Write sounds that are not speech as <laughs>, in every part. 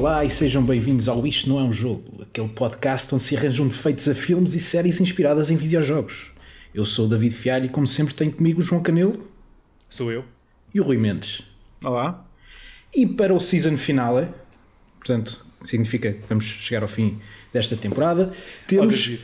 Olá e sejam bem-vindos ao Isto Não É Um Jogo, aquele podcast onde se arranjam defeitos a filmes e séries inspiradas em videojogos. Eu sou o David Fialho e, como sempre, tenho comigo o João Canelo Sou eu. e o Rui Mendes. Olá. E para o season finale, portanto, significa que vamos chegar ao fim desta temporada, temos. David.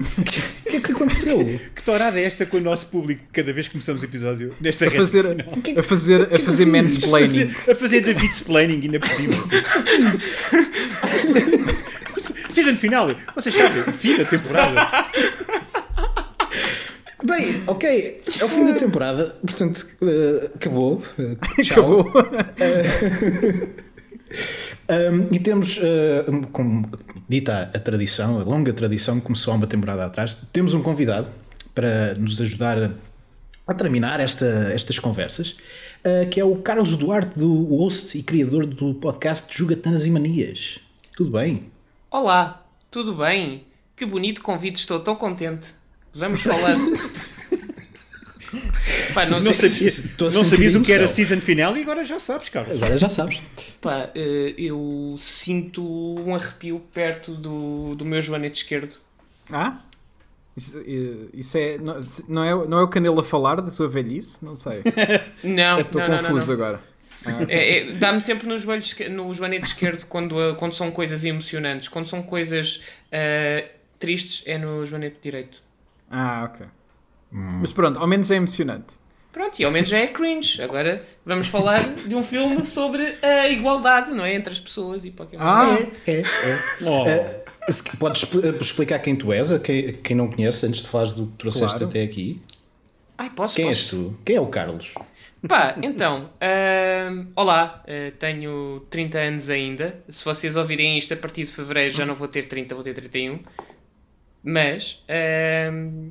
<laughs> O que, que é que aconteceu? Que tourada é esta com o nosso público cada vez que começamos o episódio nesta A fazer, final? a fazer, a fazer fiz? mansplaining. A fazer, a fazer David Splaining ainda cima. <laughs> Season final. Vocês sabem, o fim da temporada. Bem, ok, é o fim da temporada, portanto, eh, acabou. Tchau. Acabou. Um, e temos, uh, como dita a tradição, a longa tradição que começou há uma temporada atrás, temos um convidado para nos ajudar a, a terminar esta, estas conversas, uh, que é o Carlos Duarte, do host e criador do podcast Jogatanas e Manias. Tudo bem? Olá, tudo bem? Que bonito convite, estou tão contente. Vamos falar. <laughs> <laughs> pá, não, Não, sei, sabias, não sabias o que era season final e agora já sabes, Carlos. Agora já sabes. pá, eh, eu sinto um arrepio perto do, do meu joanete esquerdo. Ah? Isso, eh, isso é, não, não é. Não é o Canelo a falar da sua velhice? Não sei. <laughs> Não, Estou não, não, não, confuso agora. É, é, Dá-me sempre no, joelho, no joanete esquerdo quando, eh, quando são coisas emocionantes. Quando são coisas eh, tristes, é no joanete direito. Ah, ok. Mas pronto, ao menos é emocionante. Pronto, e ao menos já é cringe. Agora vamos falar de um filme sobre a igualdade, não é? Entre as pessoas e Pokémon. Ah, É, é, é. Oh, Eh, se- Podes expl- explicar quem tu és, a quem, quem não conhece, antes de falares do que trouxeste Claro. até aqui? Ai, posso, Quem posso? és tu? Quem é o Carlos? Pá, então, ahm, olá, ah, tenho 30 anos ainda. Se vocês ouvirem isto a partir de fevereiro já não vou ter 30, vou ter 31. Mas ahm,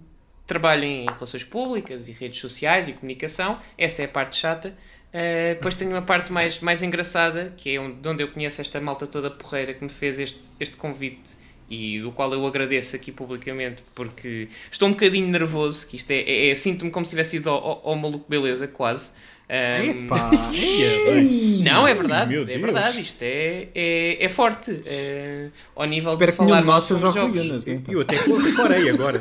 trabalho em relações públicas e redes sociais e comunicação. Essa é a parte chata. Ah, depois tenho uma parte mais, mais engraçada, que é onde, de onde eu conheço esta malta toda porreira que me fez este, este convite e do qual eu agradeço aqui publicamente porque estou um bocadinho nervoso, que isto é, é, é sinto-me como se tivesse ido ao, ao, ao maluco beleza, quase. Bem. <laughs> não, é verdade, Meu é Deus. verdade, isto é, é, é forte. É, ao nível Espero de que falar de nós sobre seja o jogos. Hein? Eu até reparei agora.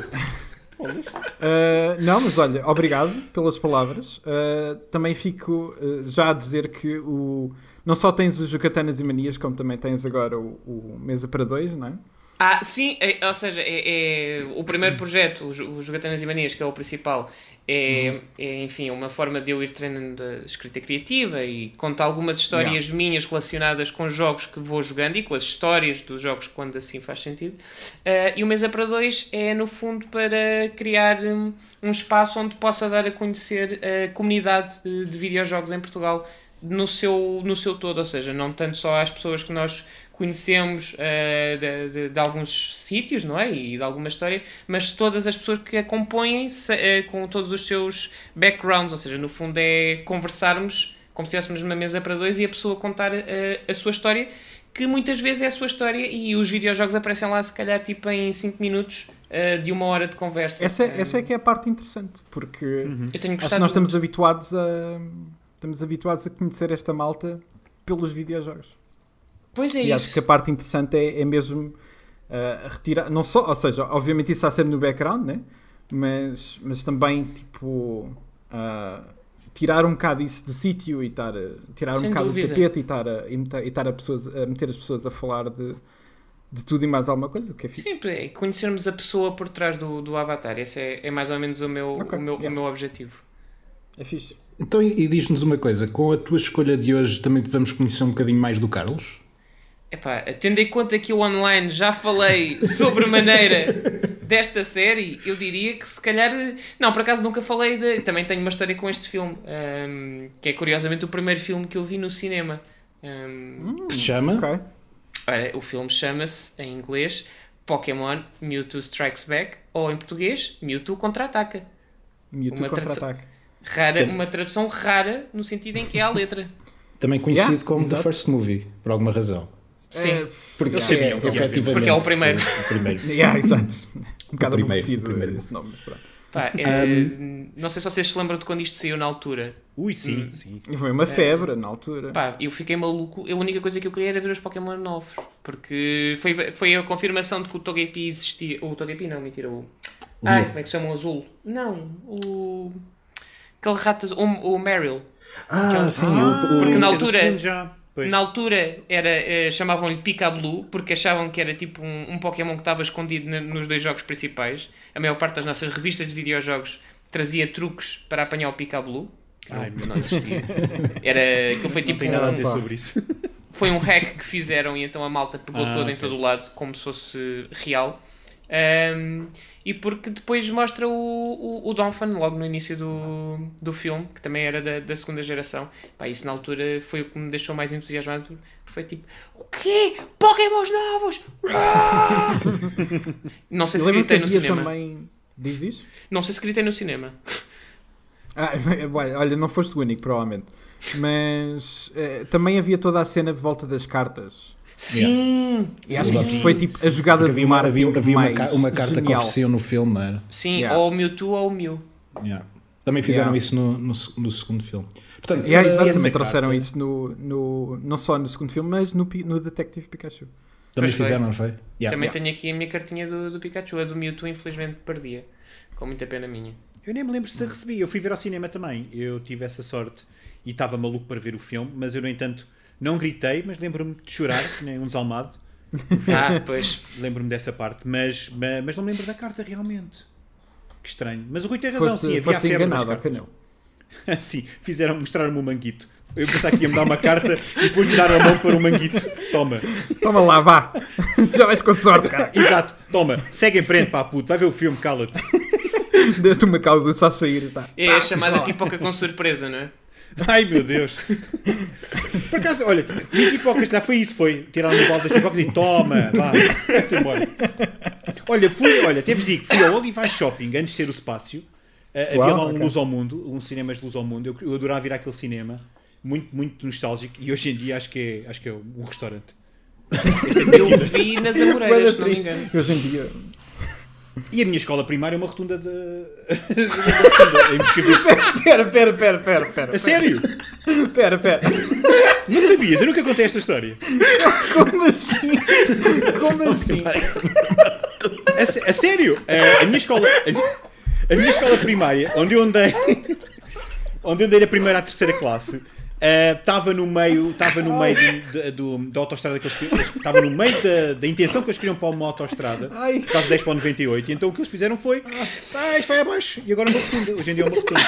Uh, não, mas olha, obrigado pelas palavras. Uh, também fico uh, já a dizer que o, não só tens os Jocatanas e Manias, como também tens agora o, o Mesa para Dois, não é? Ah, sim, é- ou seja, é, é o primeiro projeto, o, Jo- o Jogatanas e Manias, que é o principal, é, é, enfim, uma forma de eu ir treinando a escrita criativa e contar algumas histórias minhas relacionadas com jogos que vou jogando e com as histórias dos jogos quando assim faz sentido. Ah, e o Mesa para Dois é, no fundo, para criar um, um espaço onde possa dar a conhecer a comunidade de, de videojogos em Portugal no seu, no seu todo, ou seja, não tanto só às pessoas que nós conhecemos eh, de, de- de alguns sítios, não é? E de alguma história, mas todas as pessoas que a compõem se- eh, com todos os seus backgrounds, ou seja, no fundo é conversarmos como se estivéssemos numa mesa para dois e a pessoa contar eh, a sua história, que muitas vezes é a sua história e os videojogos aparecem lá se calhar tipo em 5 minutos de uma hora de conversa. Essa, Eh, essa é que é a parte interessante, porque eu tenho acho que nós estamos muito. habituados a estamos habituados a conhecer esta malta pelos videojogos. Pois é E isso. acho que a parte interessante é, é mesmo uh, retirar, não só, ou seja, obviamente isso está sempre no background, né? mas, mas também tipo uh, tirar um bocado isso do sítio e estar a- tirar um Sem bocado dúvida. do tapete e estar, a, e meter- estar a, pessoas, a meter as pessoas a falar de, de tudo e mais alguma coisa, o que é fixe. Sempre é conhecermos a pessoa por trás do, do avatar. Esse é, é mais ou menos o meu, Ok, o meu, yeah. o meu objetivo. É fixe. Então, e e diz-nos uma coisa: com a tua escolha de hoje também vamos conhecer um bocadinho mais do Carlos? Epá, tendo em conta que eu online já falei sobremaneira desta série, eu diria que se calhar. Não, por acaso nunca falei de. Também tenho uma história com este filme, ahm, que é curiosamente o primeiro filme que eu vi no cinema. Ahm, Que se chama? Ok. Ora, o filme chama-se, em inglês, Pokémon Mewtwo Strikes Back, ou em português, Mewtwo Contra-Ataca. Mewtwo Uma contra-ataque. Rara, uma tradução rara, no sentido em que é a letra. <laughs> Também conhecido Yeah, como The. First Movie, por alguma razão. Sim. É, Porque Eu sabia, é, efetivamente. Porque é o primeiro. O primeiro. <laughs> yeah, exato. Um bocado primeiro, aborrecido o primeiro. esse nome, mas pronto. Pá, é, não sei se vocês se lembram de quando isto saiu na altura. Ui, sim, sim. E foi uma febre na altura. Pá, eu fiquei maluco. A única coisa que eu queria era ver os Pokémon novos. Porque foi, foi a confirmação de que o Togepi existia. O Togepi não, mentira. O... Ai, como é que se chama o azul? Não, o. Aquele rato azul. O, o Meryl. Ah, sim. Ah, o- o- porque na é altura-. Pois. Na altura era, eh, chamavam-lhe Pikablue porque achavam que era tipo um, um Pokémon que estava escondido na- nos dois jogos principais. A maior parte das nossas revistas de videojogos trazia truques para apanhar o Pikablue. que Ai, não, não existia. Era, aquilo foi Não tipo tenho nada a um, dizer pá. sobre isso. foi um hack que fizeram e então a malta pegou Ah, todo em ok. todo o lado como se fosse real. Ahm, e porque depois mostra o, o, o Donphan logo no início do, do filme, que também era da, da segunda geração. Pá, isso na altura foi o que me deixou mais entusiasmado. porque Foi tipo, o quê? Pokémons novos! Ah! <laughs> Não sei se gritei no cinema. também. Diz isso? Não sei se gritei no cinema. Ah, <laughs> olha, não foste o único, provavelmente. Mas eh, também havia toda a cena de volta das cartas. Sim! Acho Sim, que isso foi tipo a jogada Porque de havia uma, marketing havia, havia uma, ca- uma carta que genial. ofereciam no filme, não era? Sim, Yeah. ou o Mewtwo ou o Mew. Yeah. Também fizeram Yeah. isso no, no, no segundo filme. Portanto, E, também trouxeram carta- isso no, no, não só no segundo filme, mas no, no Detective Pikachu. também Pois foi. fizeram, não foi? Yeah. Também Yeah. tenho aqui a minha cartinha do, do Pikachu. A do Mewtwo, infelizmente, perdia. Com muita pena minha. Eu nem me lembro se a recebi. Eu fui ver ao cinema também. Eu tive essa sorte e estava maluco para ver o filme, mas eu, no entanto, não gritei, mas lembro-me de chorar, que nem um desalmado. <laughs> Ah, pois. Lembro-me dessa parte, mas, mas, mas não me lembro da carta realmente. Que estranho. Mas o Rui tem razão, Foste, sim, havia a febre enganado, cartas. Canel. <laughs> Sim, fizeram mostrar-me o manguito. Eu pensava que ia-me dar uma carta e depois me dar a mão para o manguito. Toma. Toma lá, vá! <laughs> Já vais com sorte, cara. Exato, toma. Segue em frente, pá, puto. Vai ver o filme, cala-te. Deu-te uma cauda só a sair. Tá. É a chamada pipoca com surpresa, não é? <laughs> Ai meu Deus. Por acaso, olha, minha pipoca já foi isso, foi tirar no balde das pipocas e toma, vá, vai-te embora. Olha, fui, olha, vos digo, fui ao Olivais Shopping antes de ser o Espaço. Uh, havia Uau, lá um ok. Luz ao Mundo, um cinema de Luz ao Mundo. Eu, eu adorava ir àquele cinema, muito, muito nostálgico, e hoje em dia acho que é, acho que é um restaurante. Eu vi nas Amoreiras, se não me triste. engano. Hoje em dia. E a minha escola primária é uma rotunda de. <laughs> Pera, pera, pera, pera, pera. A sério? Pera, pera. Não sabias? Eu nunca contei esta história. Como assim? Como assim? A, sé- a sério? A, minha escola. A, a minha escola primária, onde eu andei. Onde eu andei da primeira à terceira classe. Estava no meio, estava no meio do- da- do- da autostrada que eles estava no meio da, da intenção que eles queriam para uma autostrada, Ai. por causa 10 para o 98, e então o que eles fizeram foi, ah, isto vai abaixo, e agora uma rotunda, hoje em dia é uma rotunda.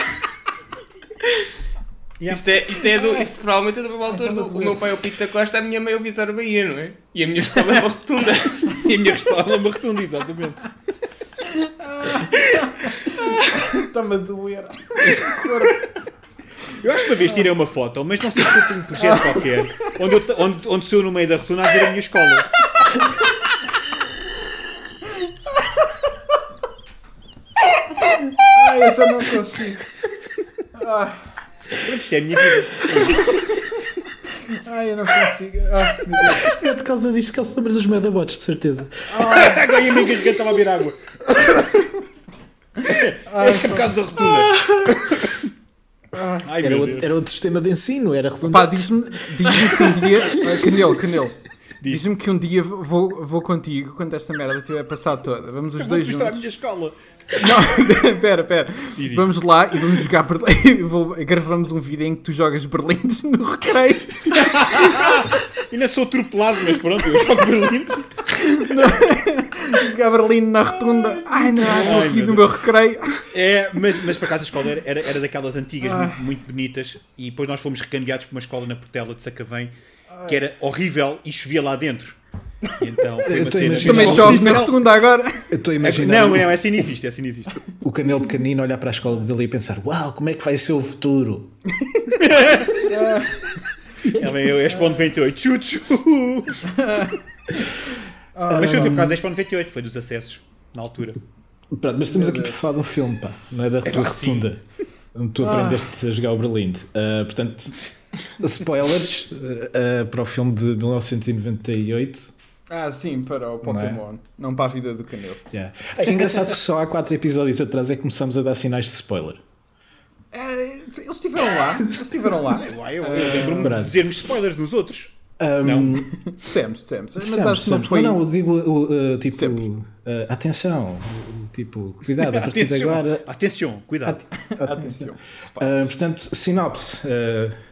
Yeah. <laughs> Isto, é, isto, é do, isto provavelmente é da mesma altura. do- O meu pai é o Pito da Costa, a minha mãe é o Vitório Bahia, não é? E a minha escola é uma rotunda. <laughs> E a minha escola é uma rotunda, exatamente. <laughs> Está-me a doer. Eu acho que uma vez tirei uma foto, mas não sei se foi um projeto <laughs> qualquer, onde, eu, onde, onde sou no meio da rotunda a ver a minha escola. Ai, eu já não consigo. Ai, Pronto, isto é a minha vida. ai eu não consigo. Ai, Deus. É por causa disto que ele se lembra dos Medabots, de certeza. Agora a minha garganta estava a beber água. É por causa da rotunda. Ai Era outro, era outro sistema de ensino, era Pá, redundante. diz-me diz que um dia. <laughs> Ah, Canelo, Canelo. Diz. Diz-me que um dia vou, vou contigo quando esta merda estiver passado toda. Vamos os Vou dois mostrar a juntos. minha escola. Não, <laughs> pera, pera. Diz, diz. Vamos lá e vamos jogar Berlim. <laughs> Vou- Gravamos um vídeo em que tu jogas Berlindes no recreio. Ainda sou atropelado, mas pronto, eu jogo Berlim. Berlim na rotunda. Ai não, Ai, aqui do meu recreio. É, mas, mas por acaso a escola era, era, daquelas antigas, Ah. muito, muito bonitas, e depois nós fomos recambiados por uma escola na Portela de Sacavém, que era horrível e chovia lá dentro. E então foi uma cena. Também chove na rotunda agora. Eu estou a É, imaginar Não, não, essa não existe, essa não existe. o canelo pequenino olhar para a escola dele e pensar: Uau, como é que vai ser o futuro? <laughs> Ela é 10.98, <laughs> chuchu! Mas foi por causa da 10.98, foi dos acessos, na altura. Pronto, mas estamos aqui para falar de um filme, pá, não é da tua sim. rotunda, onde tu aprendeste a jogar o Berlim. Ah, portanto, <laughs> spoilers ah, ah, para o filme de 1998. Ah, sim, para o Pokémon, não, para a vida do Canelo. Yeah. É engraçado que só há 4 episódios atrás é que começamos a dar sinais de spoiler. É, eles estiveram lá, eles estiveram lá. Eu, eu lembro-me de dizermos spoilers nos outros. Um, Não. <laughs> Dissemos, dissemos. Mas Dissemos, acho que não foi. Não, não, eu digo uh, tipo, Sempre. uh, atenção, tipo, cuidado, <laughs> a partir de agora. atenção, cuidado. Atenção. Uh, portanto, sinopse.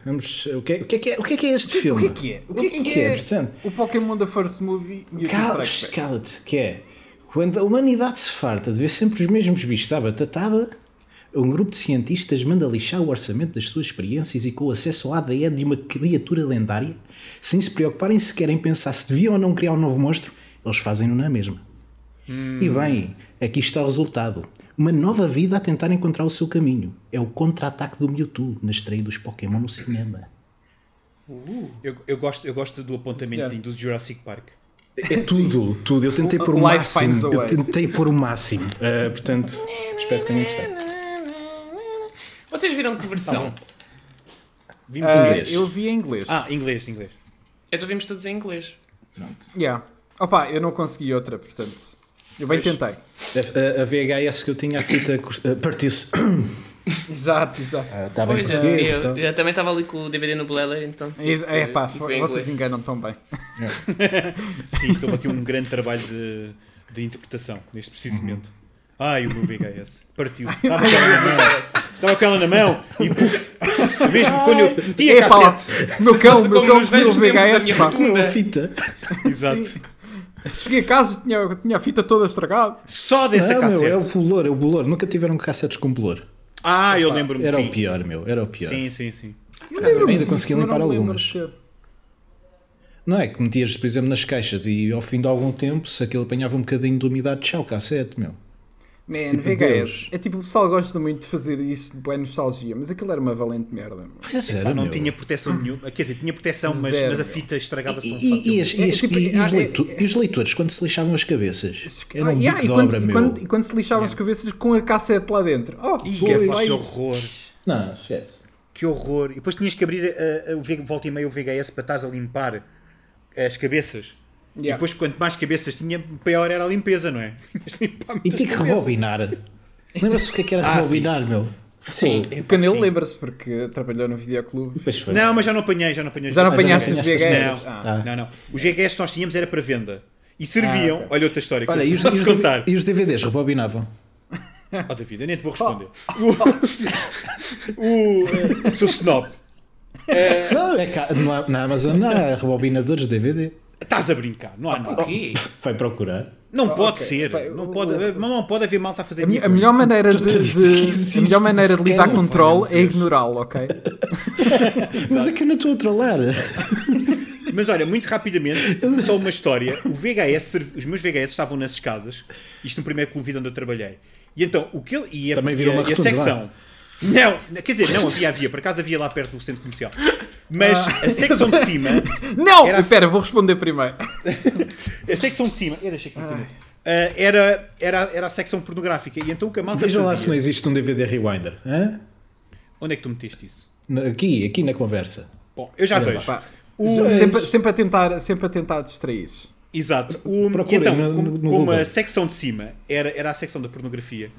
vamos, o, que, é- o, que é, que é, o que é que é este O filme? que é que é? O que é que é? Portanto, O Pokémon da First Movie e o. Cala-te, que é quando a humanidade se farta de ver sempre os mesmos bichos à batatada, um grupo de cientistas manda lixar o orçamento das suas experiências e com o acesso ao ADN de uma criatura lendária, sem se preocuparem sequer em pensar se deviam ou não criar um novo monstro, eles fazem-no na mesma. E bem, aqui está o resultado. Uma nova vida a tentar encontrar o seu caminho. É o contra-ataque do Mewtwo na estreia dos Pokémon no cinema. Eu, eu gosto, eu gosto do apontamentozinho do Jurassic Park. É tudo, tudo. Eu tentei pôr o máximo. Eu tentei pôr o máximo. Uh, portanto, espero que tenham gostado. Vocês viram que versão? Vimos Ah, inglês. eu vi em inglês. Ah, inglês, inglês. Então vimos todos em inglês. Yeah. Opa, eu não consegui outra, portanto. Eu bem tentei. A, VHS que eu tinha, a fita uh, partiu-se. <coughs> Exato, exato. Está bem Pois, eu, eu- então. eu também estava ali com o DVD no Blela, então. É, é pá, Ficou em vocês enganam tão bem. <laughs> Sim, estou aqui um grande trabalho de, de interpretação neste preciso momento. Ai, o meu VHS partiu-se. Estava Estava com ela na mão e puf. Mesmo quando eu tinha Epá, cassete. meu cão, meu cão comeu o VHS, pá. Com a fita. Exato. Cheguei a casa, tinha, tinha a fita toda estragada. Só dessa Não, meu, cassete. é o bolor, é o bolor. Nunca tiveram cassetes com bolor. Ah, eu lembro-me, Era sim. o pior, meu. Era o pior. Sim, sim, sim. Eu lembro-me Ainda consegui limpar lembro algumas. Não é que metias, por exemplo, nas caixas e ao fim de algum tempo, se aquilo apanhava um bocadinho de umidade, tchau, cassete, meu. Man, Tipo VHS. Deus. É tipo, o pessoal gosta muito de fazer isso de boa nostalgia, mas aquilo era uma valente merda. Pois Pá, era, não meu. tinha proteção nenhuma. Quer dizer, tinha proteção, mas, Zero, mas a fita estragava-se E, e, e, as- e É, tipo, e- e os é- leitu- é- e os leitores, quando se lixavam as cabeças, era um Ah, yeah, bico e, de quando, obra, e, meu. quando, e quando se lixavam as cabeças com a cassete lá dentro. Oh, que horror. Não, esquece. Que horror. E depois tinhas que abrir a, a, o V- volta e meia o VHS para estás a limpar as cabeças. E Yeah. depois, quanto mais cabeças tinha, pior era a limpeza, não é? E tinha que cabeças. rebobinar. Lembra-se o que é que era <laughs> Ah, rebobinar, meu? Sim, Epá, o Canelo sim. lembra-se porque trabalhou no videoclube. Não, mas já não apanhei, já não apanhei. Já não apanhaste os as- Ah. Ah. Não, não. Os VHS que nós tínhamos era para venda. E serviam, Ah, ok. olha outra história Olha, e os, posso e os contar. e os DVDs rebobinavam? Oh, David, eu nem te vou responder. O, <laughs> o, eh, sou snob. Não, é cá, na, na Amazon não há rebobinadores de DVD. Estás a brincar, não há nada. O quê? <laughs> Vai procurar. Não Ah, pode ok. ser. Epá, não, o- pode, o- não pode haver malta a fazer A, a melhor maneira de, de- a melhor maneira de lidar com pá, troll é ignorá-lo, ok? <laughs> Mas é que eu não estou a trollar. <laughs> Mas olha, muito rapidamente, só uma história. O VHS, os meus VHS estavam nas escadas, isto no primeiro clube onde eu trabalhei. E então, o que ele. E a, Também virou a, uma e a rotunda secção. Não, quer dizer, não havia, havia, por acaso havia lá perto do centro comercial. Mas a secção de cima. Não! Era- Espera, vou responder primeiro. <laughs> A secção de cima. Eu deixei aqui. Ah, era, era, era a secção pornográfica. E então o que a malta Vejam lá se não existe um DVD Rewinder. hã? Onde é que tu meteste isso? Na- Aqui, aqui na conversa. Bom, eu já Olha vejo. Pá, O- sempre, sempre, a tentar, sempre a tentar distrair Exato. O, Procurem então, no- como, no como Google. a secção de cima era, era a secção da pornografia,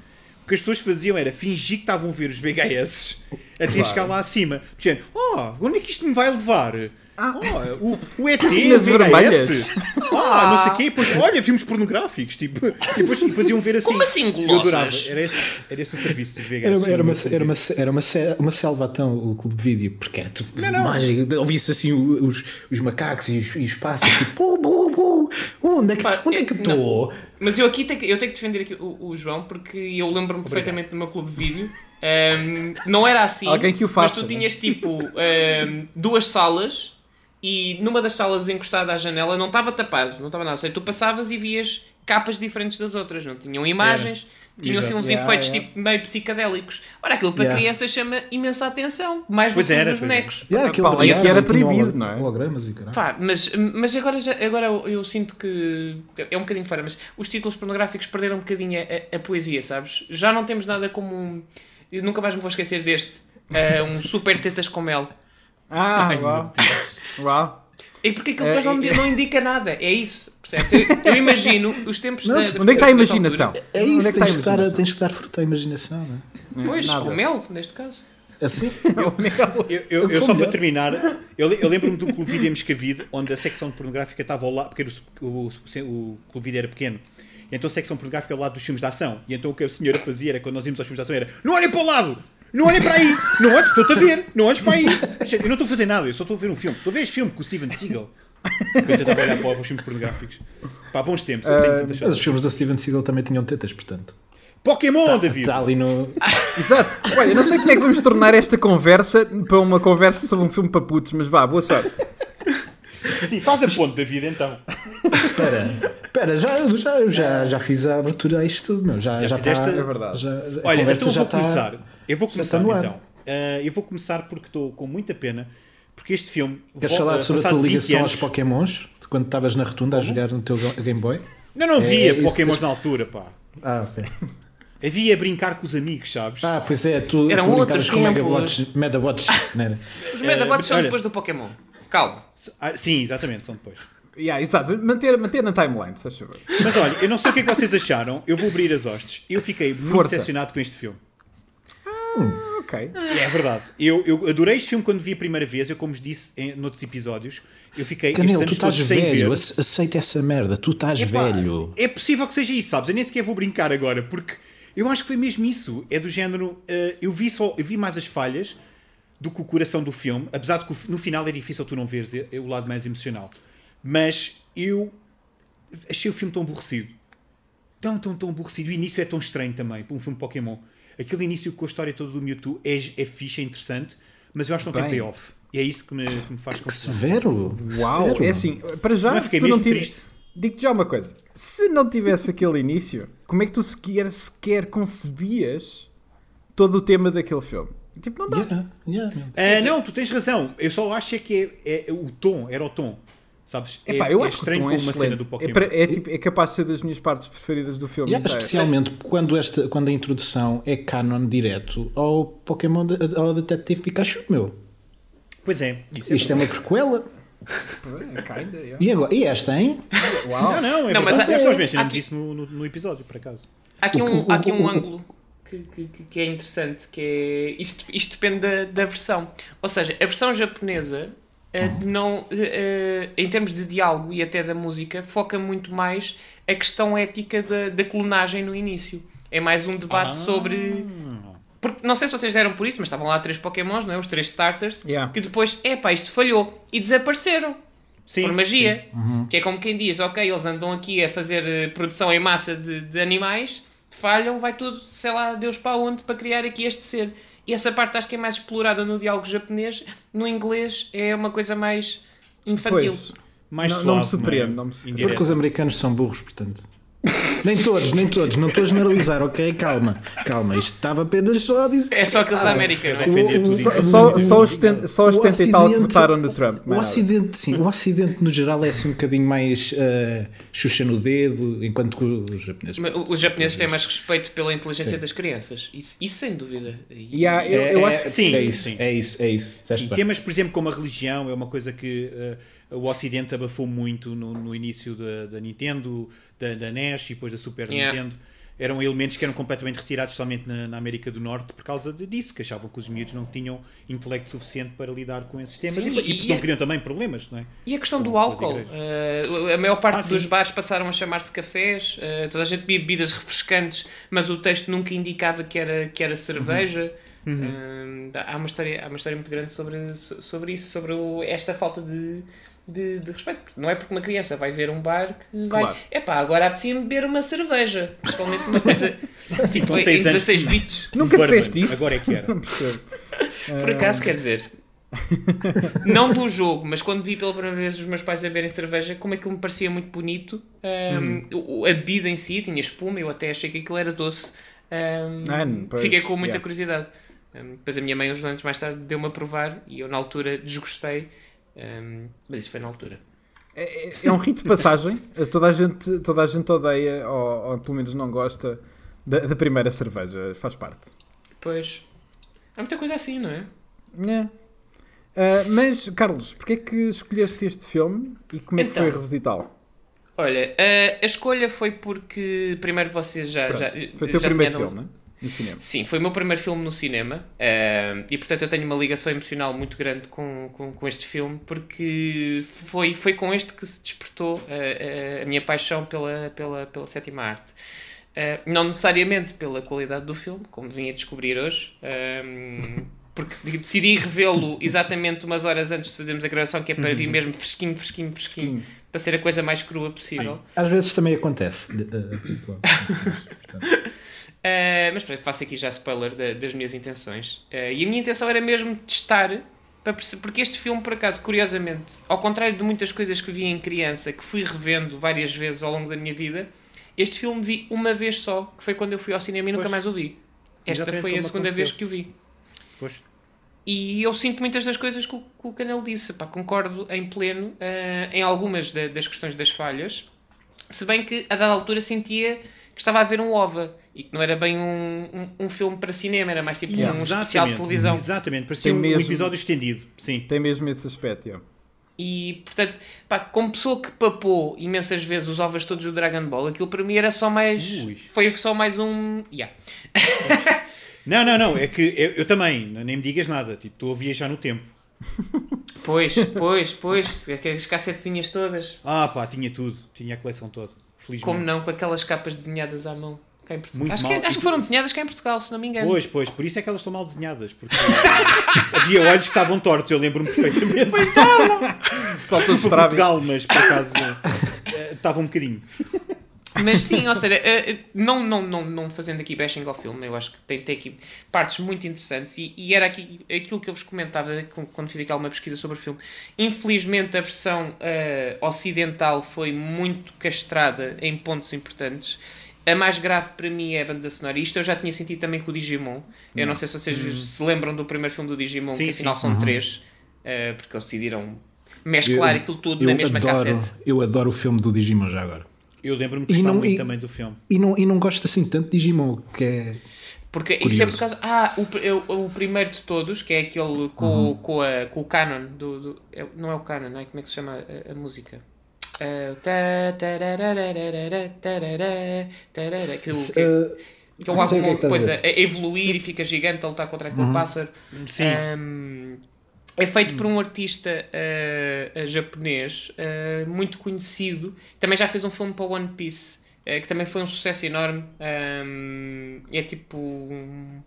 que as pessoas faziam era fingir que estavam a ver os VHS até Claro. chegar lá acima. Dizendo, oh, onde é que isto me vai levar? Ah. Oh, o, o ET, Nas vermelhas. Ah, não sei o quê. Depois, olha, filmes pornográficos. Tipo, depois, depois iam ver assim. Como assim, golossas? Era esse, era esse o serviço dos VHS. Era, era, uma, no meu era, uma, era uma, uma selva então, o clube de vídeo, porque era tudo Não, não. mágico. Ouvia-se assim os, os macacos e os, e os pássaros, tipo, "Pu, pu, pu, onde é que, Pá, onde é é- que estou? Mas eu aqui tenho, que- eu tenho que defender aqui o, o João porque eu lembro-me perfeitamente do meu clube de vídeo. Ahm, não era assim, Alguém que o faça, mas tu né? tinhas tipo ahm, duas salas e numa das salas encostada à janela não estava tapado, não estava nada. Ou seja, tu passavas e vias capas diferentes das outras, não tinham imagens, tinham assim uns Yeah, efeitos yeah. tipo meio psicadélicos. Ora, aquilo para Yeah. crianças chama imensa atenção, mais do que os bonecos. Yeah, aquilo Pá, era proibido, não é? Hologramas e caralho. Pá, mas, mas agora, já, agora eu, eu sinto que é um bocadinho fora, mas os títulos pornográficos perderam um bocadinho a, a- a poesia, sabes? Já não temos nada como um. Eu nunca mais me vou esquecer deste. eh, um super tetas com mel. Ah, Ai, uau. uau. E porque aquilo depois É, não, e- não indica nada. É isso, percebes? Eu, eu imagino os tempos Não, da, onde da- Onde é que está a imaginação? É Onde isso, é que está a tens, de dar, imaginação? tens de dar fruta à imaginação, não Pois, Nada. o mel, neste caso. é? Assim? <laughs> O Mel. Eu, eu- eu Foi só para terminar, eu, eu lembro-me do Clube Vídeo em Moscavide, onde a secção pornográfica estava ao lado, porque o, o, o Clube Vídeo era pequeno. E então a secção pornográfica ao lado dos filmes de ação. E então o que a senhora fazia era, quando nós íamos aos filmes de ação, era não olhem para o lado! Não olhem para aí! Não olhes, estou-te a ver! Não olhes para aí! Eu não estou a fazer nada, eu só estou a ver um filme. Estou a ver este filme com o Steven Seagal. Eu tentava olhar para os filmes pornográficos. Pá, bons tempos. Eu tenho tantas Mas os filmes da Steven Seagal também tinham tetas, portanto. Pokémon, David! Está ali no. <laughs> Exato. Olha, não sei como é que vamos tornar esta conversa para uma conversa sobre um filme para putos, mas vá, boa sorte. Sim, faz a ponte, David, então. Espera, espera, já, já, eu já, já fiz a abertura a isto tudo, meu. Já, Já já, fizeste? está. É verdade. Já, a Olha, então eu já vou está. começar. Eu vou começar está no ar. então. Uh, eu vou começar porque estou com muita pena. Porque este filme. Queres falar uh, sobre a tua 20 ligação anos- aos Pokémons? De quando estavas na rotunda a jogar no teu Game Boy? Eu não É, via isso Pokémons tens- na altura, pá. Ah, ok. <laughs> Havia brincar com os amigos, sabes? Ah, pois é, tu, Eram tu outros brincavas com Mega tempos. Watch, Mega Watch, <laughs> não era? Os Medabots são olha- depois do Pokémon. Calma. Ah, sim, exatamente, são depois. Yeah, exato. Manter, manter na timeline, se faz favor. Mas olha, eu não sei o que é que vocês acharam. Eu vou abrir as hostes. Eu fiquei muito Força. decepcionado com este filme. Ok. E é verdade. Eu, eu adorei este filme quando vi a primeira vez. Eu, como vos disse em noutros episódios, eu fiquei Canelo, tu estás velho, aceita essa merda, tu estás Epá, velho. É possível que seja isso, sabes? Eu nem sequer vou brincar agora, porque eu acho que foi mesmo isso. É do género. eh, eu, vi só, eu vi mais as falhas do que o coração do filme, apesar de que no final é difícil tu não veres é o lado mais emocional. Mas eu achei o filme tão aborrecido. Tão, tão, tão aborrecido. O início é tão estranho também, para um filme Pokémon. Aquele início com a história toda do Mewtwo é, é fixe, é interessante, mas eu acho que não tem Bem. payoff. E é isso que me, que me faz Que confusão. severo. Uau. severo. É assim, para já, Mas se tu não triste. Digo-te já uma coisa. Se não tivesse aquele início, como é que tu sequer, sequer concebias todo o tema daquele filme? Tipo, não dá. Yeah, yeah. Ah, não, tu tens razão. Eu só acho é que é, é o tom, era o tom. Sabes? Epá, é, eu é acho que o estranho tom é como uma cena excelente. do É, é tipo- é capaz de ser das minhas partes preferidas do filme. Yeah, inteiro. especialmente quando, esta, quando a introdução é canon direto ao Pokémon, de- ao Detetive Pikachu, meu. Pois é. Isso é Isto é uma prequela. É, kinda, yeah. E, agora, e esta, hein? Uau. Não, não, é Não, mas há- Nós mencionamos aqui- isso no, no, no episódio, por acaso. Há aqui um, o- há aqui um o- ângulo que, que- que- que é interessante, que é. Isto, isto depende da, da versão. Ou seja, a versão japonesa, eh, não, eh, em termos de diálogo e até da música, foca muito mais a questão ética da, da clonagem no início. É mais um debate Ah. sobre. Porque não sei se vocês deram por isso, mas estavam lá três Pokémons, não é? Os três starters, Yeah. que depois, epá, isto falhou e desapareceram Sim. por magia. Que é como quem diz, ok, eles andam aqui a fazer eh, produção em massa de, de animais, falham, vai tudo, sei lá, Deus para onde, para criar aqui este ser. E essa parte acho que é mais explorada no diálogo japonês, no inglês é uma coisa mais infantil. Pois. Mais Não- não suave, me surpreende, é? não me surpreende. Porque os americanos são burros, portanto. Nem todos, nem todos. Não estou a generalizar, ok? Calma, calma. Isto estava apenas só a dizer. É só aqueles da América, não é? Só, isso. só, só os 70, só os O 70 e tal que votaram no Trump. O. Ocidente, sim, o Ocidente no geral é assim um bocadinho mais uh, xuxa no dedo, enquanto que os japoneses. Mas o- Os japoneses têm mais respeito pela inteligência Sim. das crianças. Isso, isso sem dúvida. E- E há- eu, eu acho Sim, é isso, sim. é isso, é isso. Disseste Sim, bem. temas, por exemplo, como a religião, é uma coisa que eh, o Ocidente abafou muito no, no início da, da Nintendo, da, da NES e depois da Super Yeah. Nintendo. Eram elementos que eram completamente retirados, somente na, na América do Norte, por causa disso, que achavam que os miúdos não tinham intelecto suficiente para lidar com esses temas Sim, e, e e- não queriam também problemas, não é? E a questão do Com- as álcool? Uh, a maior parte Ah, sim. dos bares passaram a chamar-se cafés, uh, toda a gente bebia bebidas refrescantes, mas o texto nunca indicava que era, que era cerveja. Uhum. Uh, há, uma história, há uma história muito grande sobre, so- sobre isso, sobre o- esta falta de, de, de respeito. Não é porque uma criança vai ver um bar que vai. Claro. Epá, agora apetecia-me beber uma cerveja. Principalmente uma coisa. <laughs> Sim, com em seis anos. 16 bits. Nunca Bourbon, disseste isso? Agora é que era. <laughs> Não percebo. Por acaso, quer dizer, <laughs> não do jogo, mas quando vi pela primeira vez os meus pais a beberem cerveja, como aquilo me parecia muito bonito, um, o- a bebida em si tinha espuma, eu até achei que aquilo era doce. um, Ah, pois, fiquei com muita yeah. curiosidade. Um, depois a minha mãe, uns anos mais tarde, deu-me a provar e eu, na altura, desgostei. Um, mas isso foi na altura. É, é- é um rito de passagem. <laughs> Toda a gente, toda a gente odeia, ou, ou pelo menos não gosta, da, da primeira cerveja. Faz parte. Pois. Há muita coisa assim, não é? É. Uh, mas, Carlos, porquê é que escolheste este filme e como é que Então. foi revisitá-lo? Olha, a, a escolha foi porque primeiro vocês já. Pronto, já foi o teu primeiro filme, né? No cinema. Sim, foi o meu primeiro filme no cinema eh, e portanto eu tenho uma ligação emocional muito grande com, com, com este filme porque foi, foi com este que se despertou eh, eh, a minha paixão pela, pela, pela sétima arte. Eh, não necessariamente pela qualidade do filme, como vim a descobrir hoje, ehm, porque decidi revê-lo exatamente umas horas antes de fazermos a gravação, que é para vir mesmo fresquinho, fresquinho, fresquinho, Fresquinho. para ser a coisa mais crua possível. Às vezes também acontece. De- eh, tipo, Uh, mas pronto, faço aqui já spoiler da- das minhas intenções. Uh, e a minha intenção era mesmo testar, para porque este filme, por acaso, curiosamente, ao contrário de muitas coisas que vi em criança, que fui revendo várias vezes ao longo da minha vida, este filme vi uma vez só, que foi quando eu fui ao cinema e nunca Pois. mais o vi. Esta foi a segunda aconteceu. vez que o vi. Pois. E eu sinto muitas das coisas que o, que o Canelo disse. Pá, concordo em pleno eh, em algumas da- das questões das falhas. Se bem que a dada altura sentia que estava a ver um OVA e que não era bem um, um, um filme para cinema, era mais tipo um especial de televisão. Exatamente, parecia Tem um, um mesmo- episódio estendido. Sim. Tem mesmo esse aspecto, yeah. E portanto, pá, como pessoa que papou imensas vezes os ovos todos do Dragon Ball, aquilo para mim era só mais. Ui. Foi só mais um. Yeah. <laughs> Não, não, não. É que eu, eu também, nem me digas nada. Tipo, estou a viajar no tempo. Pois, pois, pois, aquelas cassetezinhas todas. Ah, pá, tinha tudo. Tinha a coleção toda. Felizmente. Como não, com aquelas capas desenhadas à mão. Cá em Portugal. Acho, mal. que, acho que foram desenhadas cá em Portugal, se não me engano. Pois, pois, por isso é que elas estão mal desenhadas. Porque <laughs> havia olhos que estavam tortos, eu lembro-me perfeitamente. Pois <laughs> Só para Foi mostrar. Portugal, mas por acaso eh, estava um bocadinho. Mas sim, ou seja, eh, eh, não, não, não, não fazendo aqui bashing ao filme, eu acho que tem, tem aqui partes muito interessantes e, e era aqui aquilo que eu vos comentava com- quando fiz aqui alguma pesquisa sobre o filme. Infelizmente a versão eh, ocidental foi muito castrada em pontos importantes. A mais grave para mim é a banda sonora. Isto eu já tinha sentido também com o Digimon. Eu não sei se vocês se lembram do primeiro filme do Digimon, Sim, que afinal sim. são três, eh, porque eles decidiram mesclar Eu- aquilo tudo na mesma adoro, cassete. Eu adoro o filme do Digimon já agora. Eu lembro-me de não- muito e- também do filme. E não, e não gosto assim tanto de Digimon, que é. Porque isso é por Curioso. causa. Ah, o, o, o primeiro de todos, que é aquele com, com, a, com o canon do. do- é- não é o canon, não é? Como é que se chama a, a música? Que, que é um sei o que álbum que depois a a, dizer. a evoluir e fica gigante a lutar contra aquele pássaro. Sim. É feito por um artista ah, japonês ah, muito conhecido. Também já fez um filme para One Piece, ah, que também foi um sucesso enorme. Ahm, é tipo um,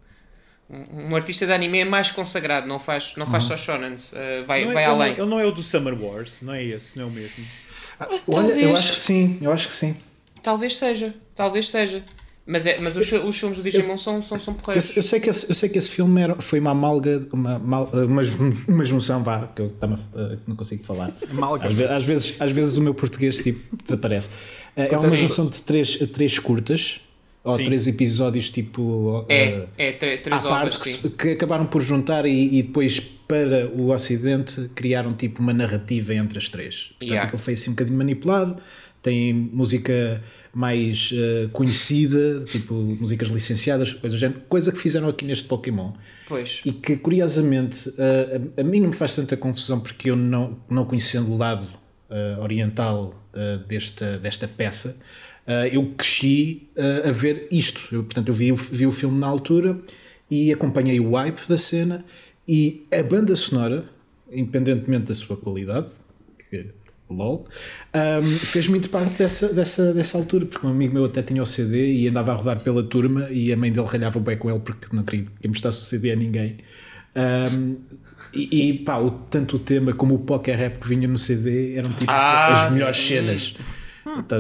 um- um artista de anime mais consagrado, não faz, não faz só shonens, vai, Não vai ele, além. ele não é o do Summer Wars, não é esse, não é o mesmo. Olha, talvez. eu acho que sim, eu acho que sim. Talvez seja, talvez seja. Mas, é, mas os, os filmes do Digimon são, são, são Eu, porreiros. eu sei que esse, eu sei que esse filme era, foi uma amalga, uma, uma, uma junção, vá, que eu tava, eh, não consigo falar. Amalga. Às, às vezes, às vezes o meu português tipo, desaparece. Eh, É uma junção de três, três curtas, ou Sim. três episódios tipo. É, eh, é, tre- à três parte obras, que, que acabaram por juntar e, e depois para o Ocidente criaram tipo uma narrativa entre as três. Portanto, Yeah. aquilo foi assim um bocadinho manipulado. Tem música mais eh, conhecida, tipo músicas licenciadas, coisa do género, coisa que fizeram aqui neste Pokémon. Pois. E que curiosamente eh, a, a mim não me faz tanta confusão porque eu não, não conhecendo o lado oriental desta, desta peça, eu cresci eh, a ver isto. Eu, portanto, eu vi, o- vi o filme na altura e acompanhei o hype da cena e a banda sonora, independentemente da sua qualidade, que lol, ahm, fez muito parte dessa, dessa, dessa altura, porque um amigo meu até tinha o CD e andava a rodar pela turma e a mãe dele ralhava bem com ele porque não queria que mostrasse o CD a ninguém. Ahm, e, e pá, o- tanto o tema como o poker rap que vinha no CD eram tipo Ah, as melhores sim. cenas.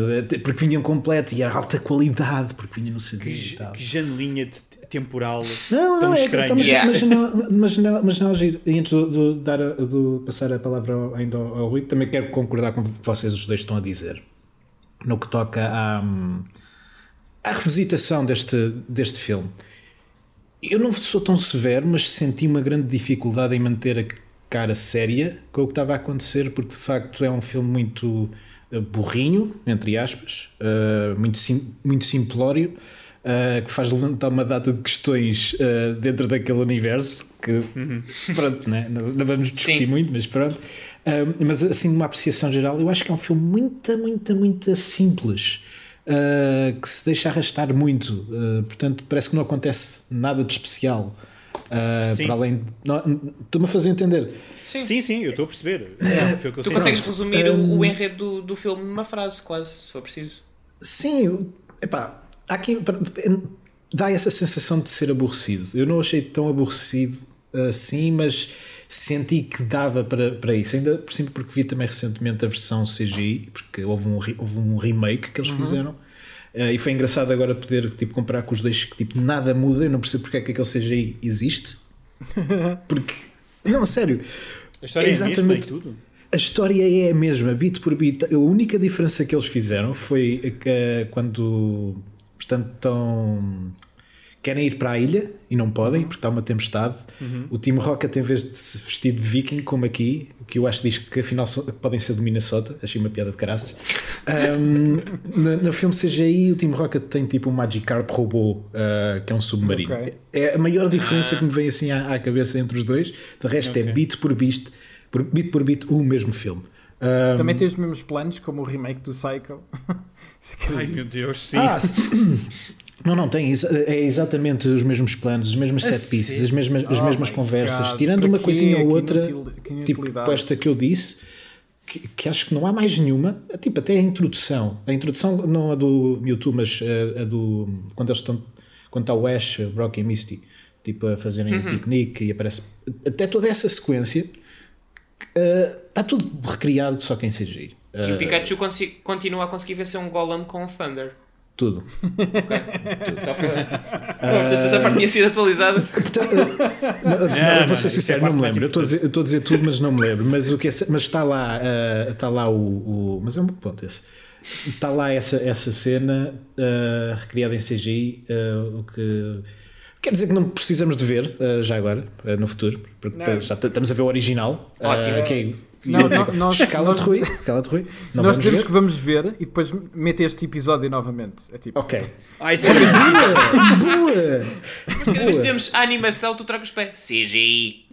Ver? Porque vinham completos e era alta qualidade porque vinha no CD e Que, tal. que janelinha de- temporal Não, tão não, é, estranha. mas, Yeah. mas, não, mas, não, mas não giro. E antes de, de dar a- de passar a palavra ao- ainda ao, ao Rui, também quero concordar com o que vocês os dois estão a dizer no que toca à, à revisitação deste, deste filme. Eu não sou tão severo, mas senti uma grande dificuldade em manter a cara séria com o que estava a acontecer, porque de facto é um filme muito burrinho, entre aspas, eh, muito, sim, muito simplório, uh, que faz levantar uma data de questões uh, dentro daquele universo que, uhum. pronto, né? não, não vamos discutir Sim. muito, mas pronto. Uh, mas assim, numa apreciação geral, eu acho que é um filme muito, muito, muito simples. Uh, que se deixa arrastar muito, uh, portanto, parece que não acontece nada de especial. Uh, para além. Estou-me a fazer entender. Sim, sim, sim eu estou a perceber. É, tu consegues resumir um, o enredo do, do filme numa frase, quase, se for preciso. Sim, epá, aqui dá essa sensação de ser aborrecido. Eu não achei tão aborrecido assim, mas senti que dava para, para isso. Ainda por cima, porque vi também recentemente a versão CGI, porque houve um, houve um remake que eles uhum. fizeram. Uh, e foi engraçado agora poder tipo, comparar com os dois que tipo, nada muda. Eu não percebo porque é que aquele CGI existe. <laughs> Porque, não, sério, a história é exatamente. É tudo. A história é a mesma, bit por bit. A única diferença que eles fizeram foi que uh, quando portanto, estão querem ir para a ilha e não podem uhum. porque está uma tempestade. Uhum. O Team Rocket, em vez de se vestir de viking, como aqui, que eu acho que diz que afinal podem ser do Minnesota, achei uma piada de caraças. Um, <laughs> no, no, filme CGI, o Team Rocket tem tipo um Magikarp robô, uh, que é um submarino. Okay. É a maior diferença ah. que me vem assim à, à, cabeça entre os dois. De resto, é okay. é bit por bit, por bit por bit, o mesmo filme. Um, Também tem os mesmos planos, como o remake do Psycho. <laughs> Ai meu Deus, sim. Ah, <laughs> não, não, tem. É exatamente os mesmos planos, os mesmos set pieces, as mesmas, as oh mesmas conversas, God. tirando uma coisinha ou outra, tipo esta que eu disse, que, que, acho que não há mais nenhuma. Tipo, até a introdução. A introdução não a do YouTube, mas a, a do. Quando eles estão. Quando está o Ash, Brock e Misty, tipo, a fazerem uhum. um piquenique e aparece. Até toda essa sequência uh, está tudo recriado só quem seja Uh, e o Pikachu continua a conseguir ver ser um Golem com o Thunder. Tudo. <laughs> Ok. Tudo. Só para. Só se essa parte tinha sido atualizada. não, vou ser sincero, não me lembro. Eu estou a, dizer, estou a dizer tudo, mas não me lembro. Mas, o que é, mas está lá, uh, está lá o, o, Mas é um bom ponto esse. Está lá essa, essa cena uh, recriada em CGI, uh, o que. Quer dizer que não precisamos de ver já agora, no futuro, porque não. já estamos a ver o original. Ótimo. Okay. Não, não, nós, cala-te, Rui. Cala-te, Rui. Não nós dizemos ver? que vamos ver e depois mete este episódio novamente. É tipo. Ok. Ai, é boa! boa! Mas cada vez que temos a animação, tu trocas para CGI.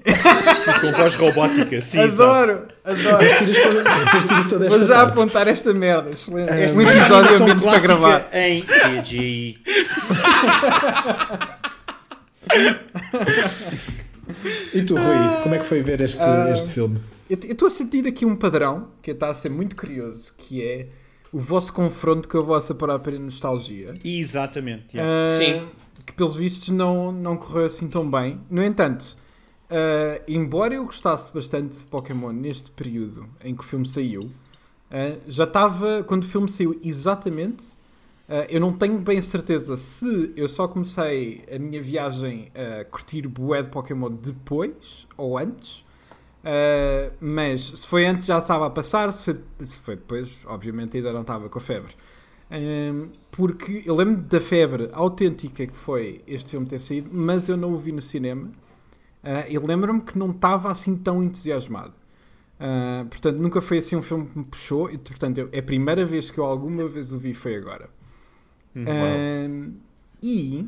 Com voz robótica, sim. Adoro, adoro. Depois tiras toda, esta Vou já parte. apontar esta merda. Excelente. Este um episódio é menos para gravar. Em CGI. <laughs> e tu, Rui, como é que foi ver este, uh, este filme? Eu estou a sentir aqui um padrão que está a ser muito curioso, que é o vosso confronto com a vossa própria nostalgia. Exatamente. Yeah. Uh, Sim. Que pelos vistos não, não correu assim tão bem. No entanto, uh, embora eu gostasse bastante de Pokémon neste período em que o filme saiu, uh, já estava. Quando o filme saiu exatamente, eu não tenho bem certeza se eu só comecei a minha viagem a curtir bué de Pokémon depois ou antes Uh, mas se foi antes já estava a passar, se foi, se foi depois, obviamente ainda não estava com a febre. Uh, porque eu lembro da febre autêntica que foi este filme ter saído, mas eu não o vi no cinema. Uh, e lembro-me que não estava assim tão entusiasmado. Uh, portanto, nunca foi assim um filme que me puxou. E, portanto, eu, é a primeira vez que eu alguma vez o vi foi agora. Uhum. e,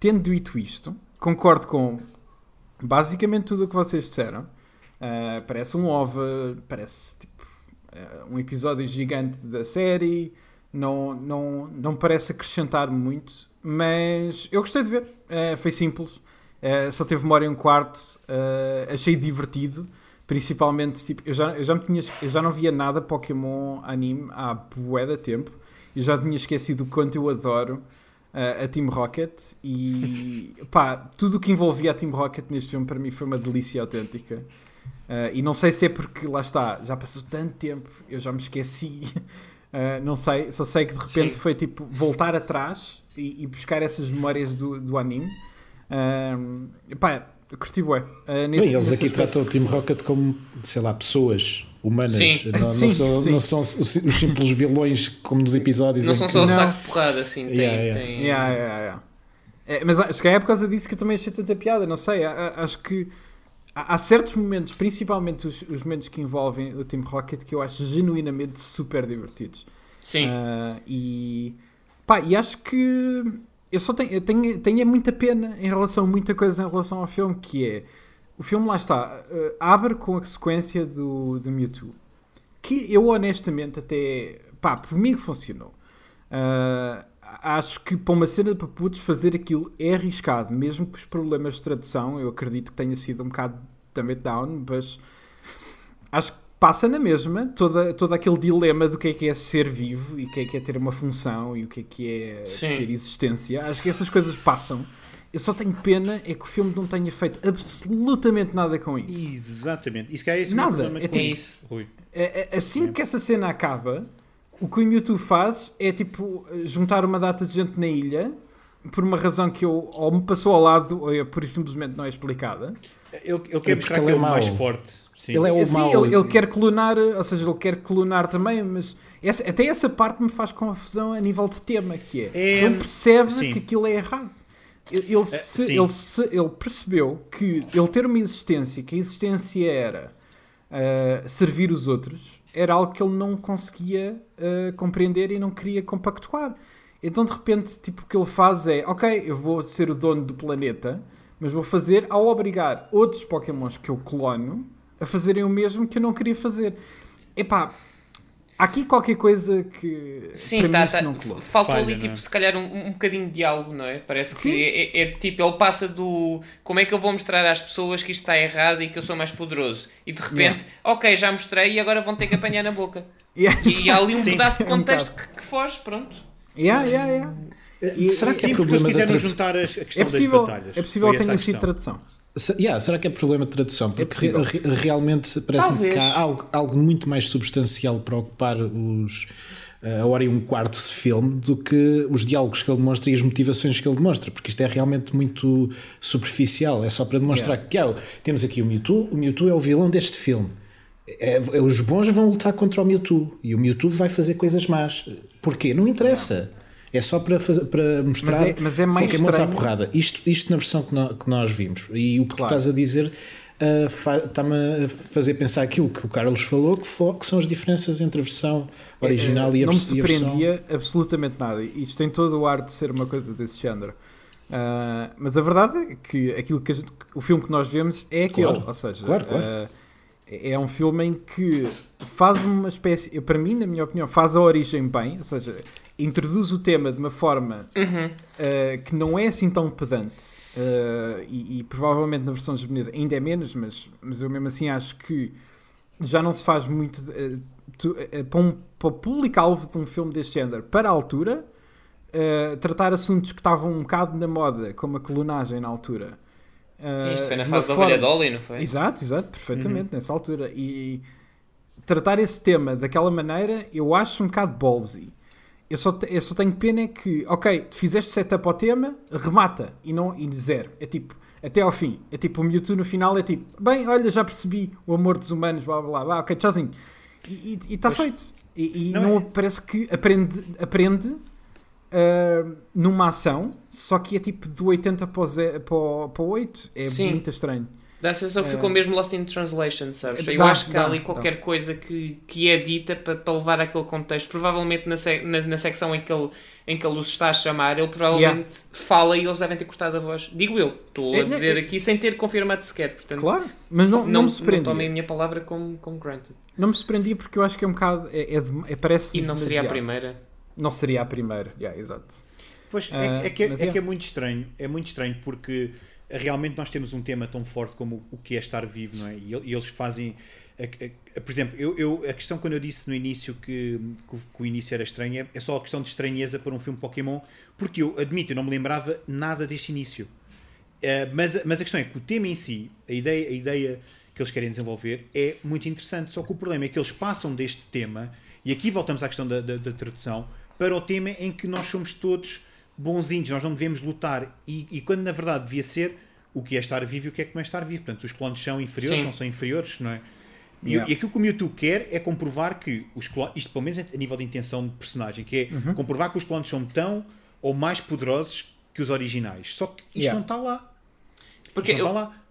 tendo dito isto, concordo com basicamente tudo o que vocês disseram. Uh, parece um OVA, parece tipo uh, um episódio gigante da série. Não, não, não parece acrescentar muito, mas eu gostei de ver. Uh, foi simples. só teve uma hora e um quarto. achei divertido. Principalmente, tipo, eu já, eu, já me tinha, eu já não via nada Pokémon anime há bué de tempo. Eu já tinha esquecido o quanto eu adoro a Team Rocket e pá, tudo o que envolvia a Team Rocket neste filme para mim foi uma delícia autêntica. Uh, e não sei se é porque, lá está, já passou tanto tempo, eu já me esqueci. Uh, <laughs> não sei, só sei que de repente Sim. foi tipo voltar atrás e, e, buscar essas memórias do, do anime. Uh, pá, curti bué. Uh, nesse, Bem, eles aqui aspecto. tratam o Team Rocket como, sei lá, pessoas humanas. Sim. Não, sim, não, são, sim. não são os, simples vilões como nos episódios. Não são só o saco de porrada, assim. Tem, yeah, yeah. Tem... Yeah, yeah, é, mas acho que é por causa disso que eu também achei tanta piada. Não sei, acho que há, certos momentos, principalmente os, os, momentos que envolvem o Team Rocket, que eu acho genuinamente super divertidos. Sim. Uh, e, pá, e acho que eu só tenho, eu tenho, tenho muita pena em relação a muita coisa em relação ao filme, que é o filme lá está, uh, abre com a sequência do, do Mewtwo, que eu honestamente até pá, por mim funcionou. Uh, acho que para uma cena de paputos fazer aquilo é arriscado, mesmo que os problemas de tradução, eu acredito que tenha sido um bocado também down, mas acho que passa na mesma toda, todo aquele dilema do que é que é ser vivo e o que é que é ter uma função e o que é que é Sim. ter existência. Acho que essas coisas passam. Eu só tenho pena é que o filme não tenha feito absolutamente nada com isso. Exatamente. Isso que é esse Nada, problema é com tipo- isso, Rui. É- é- Assim que essa cena acaba, o que o Mewtwo faz é tipo juntar uma data de gente na ilha por uma razão que eu, ou me passou ao lado ou é, por isso simplesmente não é explicada. Ele, ele É quer porque mostrar ele que é ele é o mais forte. Sim. Ele é o Sim, mau. ele, ele quer clonar, ou seja, ele quer clonar também, mas essa- até essa parte me faz confusão a nível de tema, que é, É, ele percebe sim. que aquilo é errado. Ele, ele se- ele se- ele percebeu que ele ter uma existência, que a existência era servir os outros, era algo que ele não conseguia ah, compreender e não queria compactuar. Então, de repente, tipo, o que ele faz é: Ok, eu vou ser o dono do planeta, mas vou fazer ao obrigar outros Pokémons que eu clono a fazerem o mesmo que eu não queria fazer. Epá, há aqui qualquer coisa que Sim, para tá, mim isso tá. faltou Falha, ali, não é? tipo, se calhar um, um bocadinho de diálogo, não é? Parece que Sim. é, é- é tipo, ele passa do como é que eu vou mostrar às pessoas que isto está errado e que eu sou mais poderoso. E de repente, ok, já mostrei e agora vão ter que apanhar na boca. <laughs> Yeah, E há ali um Sim. pedaço de <laughs> É um contexto bocado. que, que foge, pronto. Yeah, yeah, yeah. E, será que Sim, é porque eles problema da tradução? juntar as- a questão É possível, das batalhas. é possível que tenha sido tradução. Yeah, será que é problema de tradução? Porque re- possível. re- realmente parece-me que há algo, algo muito mais substancial para ocupar os, eh, a hora e um quarto de filme do que os diálogos que ele demonstra e as motivações que ele demonstra, porque isto é realmente muito superficial. É só para demonstrar que ah, temos aqui o Mewtwo, o Mewtwo é o vilão deste filme. É- é- os bons vão lutar contra o Mewtwo e o Mewtwo vai fazer coisas más. Porquê? Não interessa. É só para, fazer, para mostrar Mas é- mas é mais Pokémons à porrada. Isto, isto na versão que, nó- que nós vimos. E o que Claro. tu estás a dizer ah, fa- está-me a fazer pensar aquilo que o Carlos falou, que, fo- que são as diferenças entre a versão original e a, não me vers- e a versão. surpreendia absolutamente nada. Isto tem todo o ar de ser uma coisa desse género. Ah, mas a verdade é que aquilo que gente- o filme que nós vemos é aquele. Claro. Ou seja, Claro, claro. ah, é um filme em que faz uma espécie, para mim, na minha opinião, faz a origem bem, ou seja, introduz o tema de uma forma ah, que não é assim tão pedante. ah, e, e provavelmente na versão japonesa ainda é menos, mas, mas eu mesmo assim acho que já não se faz muito eh, tu- para, um, para o público-alvo de um filme deste género para a altura tratar assuntos que estavam um bocado na moda como a clonagem na altura Sim, isto foi na fase da forma- ovelha Dolly, não foi? exato, exato, perfeitamente nessa altura e tratar esse tema daquela maneira eu acho um bocado ballsy eu só, eu só tenho pena é que, ok, fizeste setup ao tema, remata e não e zero. É tipo, até ao fim. É tipo, o Mewtwo no final é tipo, bem, olha, já percebi o amor dos humanos, blá blá blá, blá ok, tchauzinho. E está feito. E, e Não não, é- parece que aprende, aprende ah, numa ação, só que é tipo do 80 para o, ze- para o, para o 8. É Sim. muito estranho. Dá a sensação que ficou mesmo lost in translation, sabes? Eu Dá, acho que há dá, ali dá. qualquer coisa que, que é dita para, para levar aquele contexto. Provavelmente na, se- na, na secção em que, ele, em que ele os está a chamar, ele provavelmente fala e eles devem ter cortado a voz. Digo eu, estou É, a não, dizer é- aqui sem ter confirmado sequer. Portanto, Claro, mas não, não, não, me não surpreendia. tomem a minha palavra como, como granted. Não me surpreendia porque eu acho que é um bocado. É, é é- parece E não seria a primeira. Não seria a primeira, yeah, exato. Pois, é, Ah, é que, é, é que é muito estranho, é muito estranho porque realmente nós temos um tema tão forte como o que é estar vivo, não é? E, e eles fazem, a- a- por exemplo, eu, eu- a questão quando eu disse no início que, que o- que o início era estranho é, é só a questão de estranheza para um filme Pokémon, porque eu admito, eu não me lembrava nada deste início. Eh, mas, mas a questão é que o tema em si, a ideia, a ideia que eles querem desenvolver é muito interessante, só que o problema é que eles passam deste tema, e aqui voltamos à questão da, da, da tradução, para o tema em que nós somos todos bonzinhos, nós não devemos lutar, e, e quando na verdade devia ser o que é estar vivo e o que é que não é estar vivo. Portanto, os clones são inferiores, Sim. não são inferiores, não é? E, Yeah. e aquilo que o Mewtwo quer é comprovar que os clones, isto pelo menos a nível de intenção de personagem, que é comprovar que os clones são tão ou mais poderosos que os originais. Só que isto Yeah. não está lá. Porque Isto não está lá.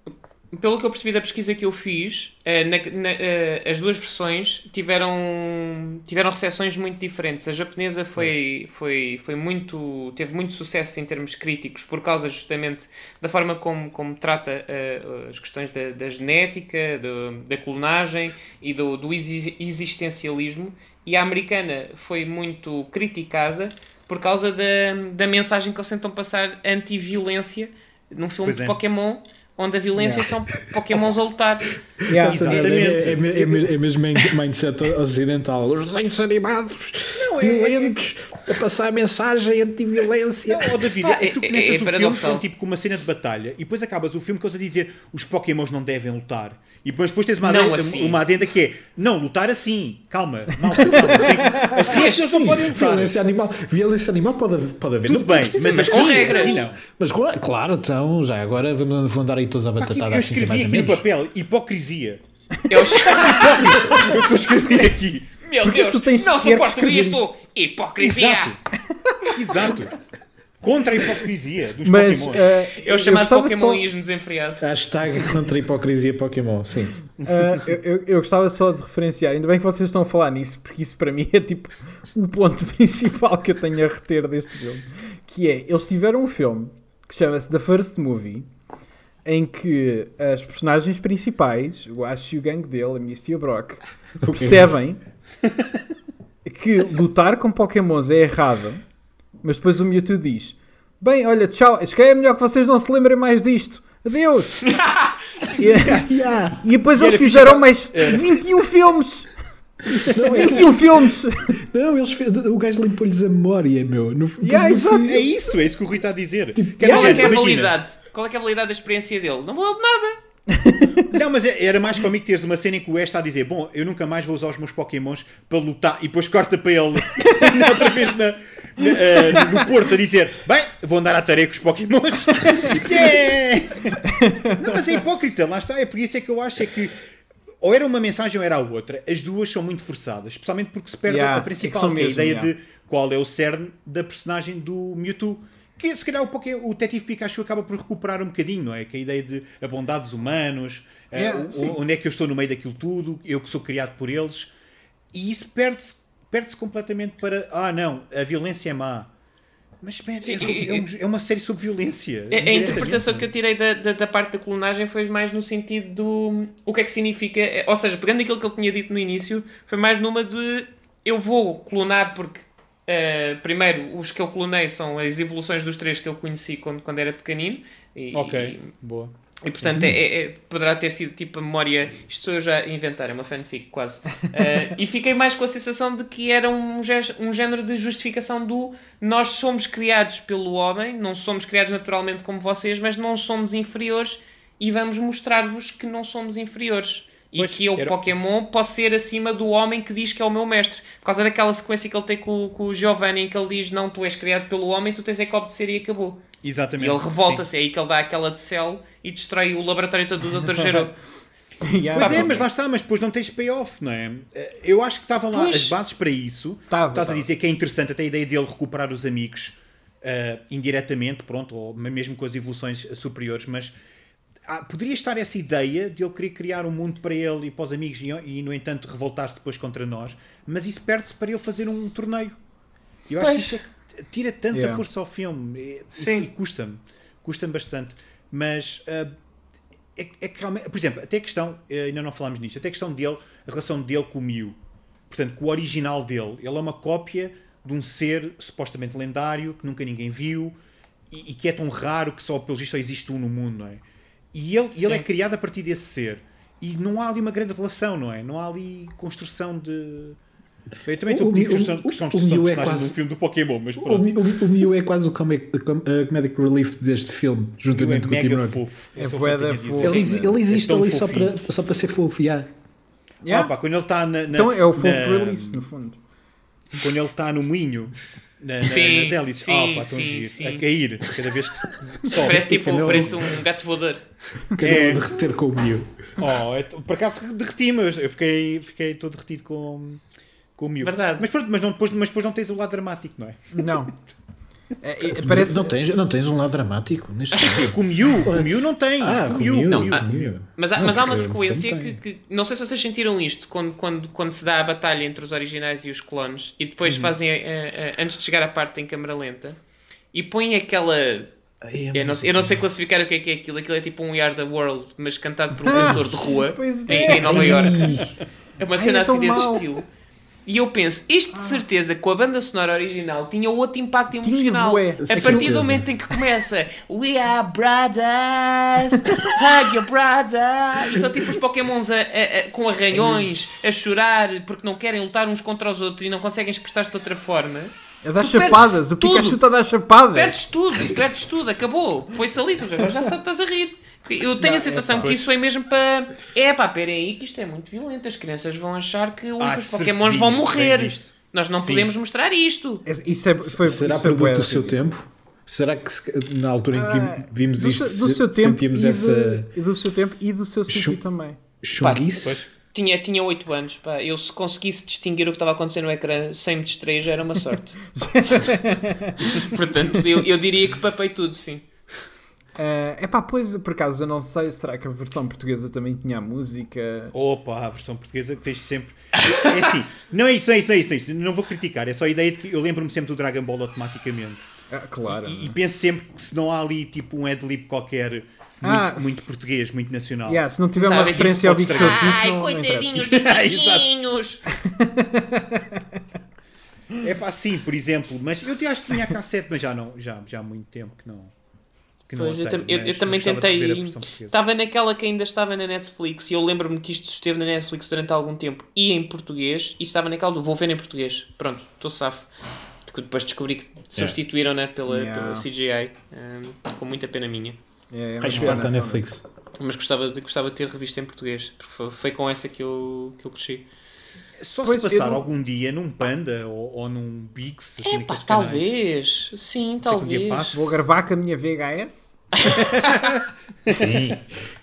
Pelo que eu percebi da pesquisa que eu fiz, eh, na- na- eh, as duas versões tiveram, tiveram recepções muito diferentes. A japonesa foi, foi, foi muito, teve muito sucesso em termos críticos por causa justamente da forma como, como trata eh, as questões da, da genética, do- da clonagem e do, do exi- existencialismo. E a americana foi muito criticada por causa da, da mensagem que eles tentam passar anti-violência num filme de é. Pokémon, onde a violência são Pokémons a lutar. Yeah. Exatamente. É, é, me- é, me- é mesmo mind- mindset ocidental. Os desenhos animados, violentos, a passar mensagem anti-violência. Não, oh, David, Pá, é, tu é- começas é o filme paradoxal. com, tipo, com uma cena de batalha e depois acabas o filme com eles a dizer os Pokémons não devem lutar. E depois, depois tens uma Não adenda, assim. uma adenda que é não, lutar assim. Calma, malta. <laughs> Assim que eles não podem lutar. violência animal, violência animal pode, haver- pode haver. Tudo Não bem, mas, mas com assim, regras. assim não. Mas com- claro, então, já agora vamos vão dar aí todos a Aqui, batatada eu assim, sem escrevi mais aqui no papel hipocrisia. Eu, Foi <laughs> o que eu escrevi aqui. meu Porque Deus, tu tens não suporto isto! Hipocrisia! Exato. Exato. Contra a hipocrisia dos Mas Pokémons. eh, É o eu chamado só- Pokémonismo desenfreado. Hashtag contra a hipocrisia Pokémon, sim. Ah, eu, eu- eu gostava só de referenciar, ainda bem que vocês estão a falar nisso, porque isso para mim é tipo o ponto <laughs> principal que eu tenho a reter deste filme. Que é, eles tiveram um filme que chama-se The First Movie, em que as personagens principais, o Ash e o gangue dele, a Misty e o Brock, <laughs> percebem que lutar com Pokémons é errado, mas depois o Mewtwo diz: Bem, olha, tchau, acho que é melhor que vocês não se lembrem mais disto. Adeus! e, Yeah. e depois E eles era fizeram mais 21 filmes! 21 filmes! Não, eles o gajo limpou-lhes a memória, meu. No, Yeah, no É isso, é isso que o Rui está a dizer. Qual é, é a validade? Qual é que é a validade da experiência dele? Não valeu de nada! <laughs> Não, mas é- era mais cómico teres uma cena em que o Ash está a dizer Bom, eu nunca mais vou usar os meus Pokémons para lutar E depois corta para ele <laughs> outra vez na, na, eh, no Porto a dizer Bem, vou andar à tarefa com os Pokémons Yeah! <laughs> Não, mas é hipócrita, lá está É por isso é que eu acho é que ou era uma mensagem ou era a outra As duas são muito forçadas Especialmente porque se perde Yeah, a é principal é a mesmo, ideia yeah. de qual é o cerne da personagem do Mewtwo que se calhar o, Poké, o Detetive Pikachu acaba por recuperar um bocadinho, não é? Que a ideia de a bondade dos humanos, o- sim. onde é que eu estou no meio daquilo tudo, eu que sou criado por eles, e isso perde-se perde completamente para ah não, a violência é má. Mas man, Sim, é, sobre- e- é um- é uma série sobre violência. A, a Diretamente, interpretação é? que eu tirei da, da, da parte da clonagem foi mais no sentido do o que é que significa, é, ou seja, pegando aquilo que ele tinha dito no início, foi mais numa de eu vou clonar porque eh, primeiro os que eu clonei são as evoluções dos três que eu conheci quando, quando era pequenino e, Ok, boa. e portanto é, é- é- poderá ter sido tipo a memória. Isto sou eu já a inventar, é uma fanfic quase. Eh, <laughs> e fiquei mais com a sensação de que era um, um género de justificação do nós somos criados pelo homem, não somos criados naturalmente como vocês, mas não somos inferiores e vamos mostrar-vos que não somos inferiores. E Pois, que eu, era- Pokémon, posso ser acima do homem que diz que é o meu mestre. Por causa daquela sequência que ele tem com, com o Giovanni, em que ele diz: Não, tu és criado pelo homem, tu tens é que obedecer e acabou. E Exatamente. ele revolta-se, é aí que ele dá aquela de cell e destrói o laboratório todo do Dr. Gero. <laughs> <laughs> Yeah. Pois é, mas lá está, mas depois não tens payoff, não é? Eh, Eu acho que estavam lá Pois. as bases para isso. Tava, Estás a tava. dizer que é interessante até a ideia dele recuperar os amigos eh, indiretamente, pronto, ou mesmo com as evoluções superiores, mas ah, poderia estar essa ideia de ele querer criar um mundo para ele e para os amigos e, e, no entanto, revoltar-se depois contra nós, mas isso perde-se para ele fazer um torneio. Eu acho Pois. que isso é que tira tanta Yeah. força ao filme. E- Sim. E custa-me. Custa-me bastante. Mas ah, é, é que realmente, por exemplo, até a questão, eh, ainda não falámos nisto, até a questão dele, a relação dele com o Mew, portanto, com o original dele, ele é uma cópia de um ser supostamente lendário que nunca ninguém viu e, e que é tão raro que só pelo visto só existe um no mundo, não é? E ele, ele é criado a partir desse ser e não há ali uma grande relação, não é? Não há ali construção de. Eu também estou a O- pedir o- construção, o- construção o de é personagem quase- num filme do Pokémon, mas O, pronto. Mi- o, o Mew é quase o comic, o com- uh, comedic relief deste filme, é juntamente com o Tim mega Rock. fofo. É só o que bué eu tenho da a dizer. fofo. Ele, ele existe É ali só para, só para ser fofo, yeah. Yeah. Ah, pá, quando ele está na, na- Então é o full na- release, no fundo. quando ele está no moinho na, na, Sim, nas hélices, sim, ah, pá, tão sim, giro, sim. a cair cada vez que se <laughs> sobe. Parece tipo Canelo. parece um gato voador. Que É. derreter com o Mew. Oh, é t- por acaso derreti-me, eu eu fiquei, fiquei todo derretido com, com o Mew. Verdade. Mas pronto, mas, não, depois, mas depois não tens o lado dramático, não é? Não. <laughs> É, é, parece... Não, tens, não tens um lado dramático neste. <laughs> Com o Mew, com o Mew não tem. Ah, com Mew, Não, Mew. ah. Mas há, Não, mas há uma sequência que, que- Não sei se vocês sentiram isto quando, quando, quando se dá a batalha entre os originais e os clones e depois fazem. a- a- a- antes de chegar à parte em câmera lenta e põem aquela. Ai, é Eu não, sei- eu não sei classificar o que é que é aquilo. Aquilo é tipo um We Are the World, mas cantado por um cantor de rua <laughs> Pois em, é. em Nova York. É uma Ai, cena é tão assim desse estilo. E eu penso, isto de certeza com a banda sonora original tinha outro impacto emocional. bué. a partir Certeza. do momento em que começa We are brothers, hug your brother. Então, tipo, os Pokémons a- a- a- com arranhões, a chorar porque não querem lutar uns contra os outros e não conseguem expressar-se de outra forma. É dar chapadas. O tudo. Pikachu está a dar chapadas. Perdes tudo, perdes tudo, acabou. Foi-se ali, tu agora já sabes estás a rir. Eu tenho Não, a sensação é que isso foi mesmo para. É pá, peraí, que isto é muito violento. As crianças vão achar que Ah, os Pokémons vão morrer. Nós não Sim. podemos mostrar isto. É- Isso é, foi, Será isso produto do seu tempo? Será que se- na altura em que Ah, vim- vimos do, isto seu- do seu se- tempo sentimos e, essa do, e do seu tempo e do seu Chu- também. chunguice? Tinha, tinha 8 anos, pá. Eu se conseguisse distinguir o que estava acontecendo no ecrã sem me distrair já era uma sorte. <laughs> Portanto, eu, eu diria que papei tudo, sim. É epá, pois, por acaso, eu não sei, será que a versão portuguesa também tinha a música? Opa, a versão portuguesa que tens sempre. É assim, não é isso, não é isso, não é isso, não é isso. Não vou criticar, é só a ideia de que eu lembro-me sempre do Dragon Ball automaticamente. Ah, claro. E, e penso sempre que se não há ali tipo um ad-lib qualquer muito, Ah. muito português, muito nacional. Yeah, se não tiver uma Sabe, referência ao Big Show 5, Ai, não, coitadinhos <laughs> bichinhos! É pá, sim, por exemplo, mas eu acho que tinha a cassete, mas já não, já, já há muito tempo que não. Que não Pois, eu, tenho, eu- eu também tentei. Estava naquela que ainda estava na Netflix e eu lembro-me que isto esteve na Netflix durante algum tempo e em português e estava naquela do vou ver em português. Pronto, estou safo. Que depois descobri que substituíram né, pela, Yeah. pela CGI, hum, com muita pena minha. É, é parte da pena, Netflix. Mas gostava de, gostava de ter revista em português, porque foi, foi com essa que eu, que eu cresci. Só Pois, se passar não- algum dia num Panda ou, ou num Bix, assim, É pá, naqueles canais. talvez. Sim, um talvez. passe. Vou gravar com a minha VHS? <laughs> Sim.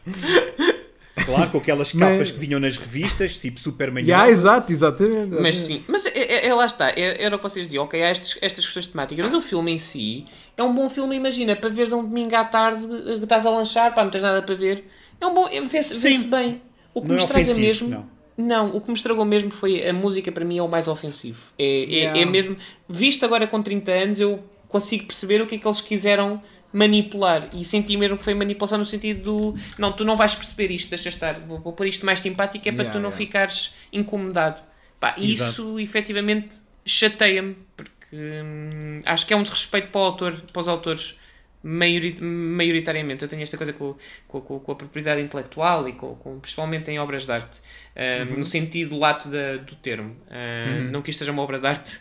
<laughs> Claro, com aquelas <laughs> Mas- capas que vinham nas revistas, tipo Superman. Yeah, exato, exatamente. Mas sim, mas é, é- é- lá está, é- era o que vocês diziam, ok, há estes- estas questões temáticas, mas o filme em si é um bom filme, imagina, para veres um domingo à tarde, eh, que estás a lanchar, pá, não tens nada para ver, é um bom, é- vê-se vê-se Sim. bem. O que Não me é estraga mesmo, não. não, o que me estragou mesmo foi a música, para mim é o mais ofensivo. É, é- Yeah. é mesmo, visto agora com 30 anos, eu consigo perceber o que é que eles quiseram manipular e senti mesmo que foi manipulação no sentido do não, tu não vais perceber isto, deixa estar, vou, vou pôr isto mais simpático é para Yeah, tu não yeah. ficares incomodado. Pá, isso efetivamente chateia-me porque hum, acho que é um desrespeito para o autor, para os autores maiori- maioritariamente. Eu tenho esta coisa com, com, com- a propriedade intelectual e com, com- principalmente em obras de arte, hum, no sentido lato da- do termo. Hum, Não que isto seja uma obra de arte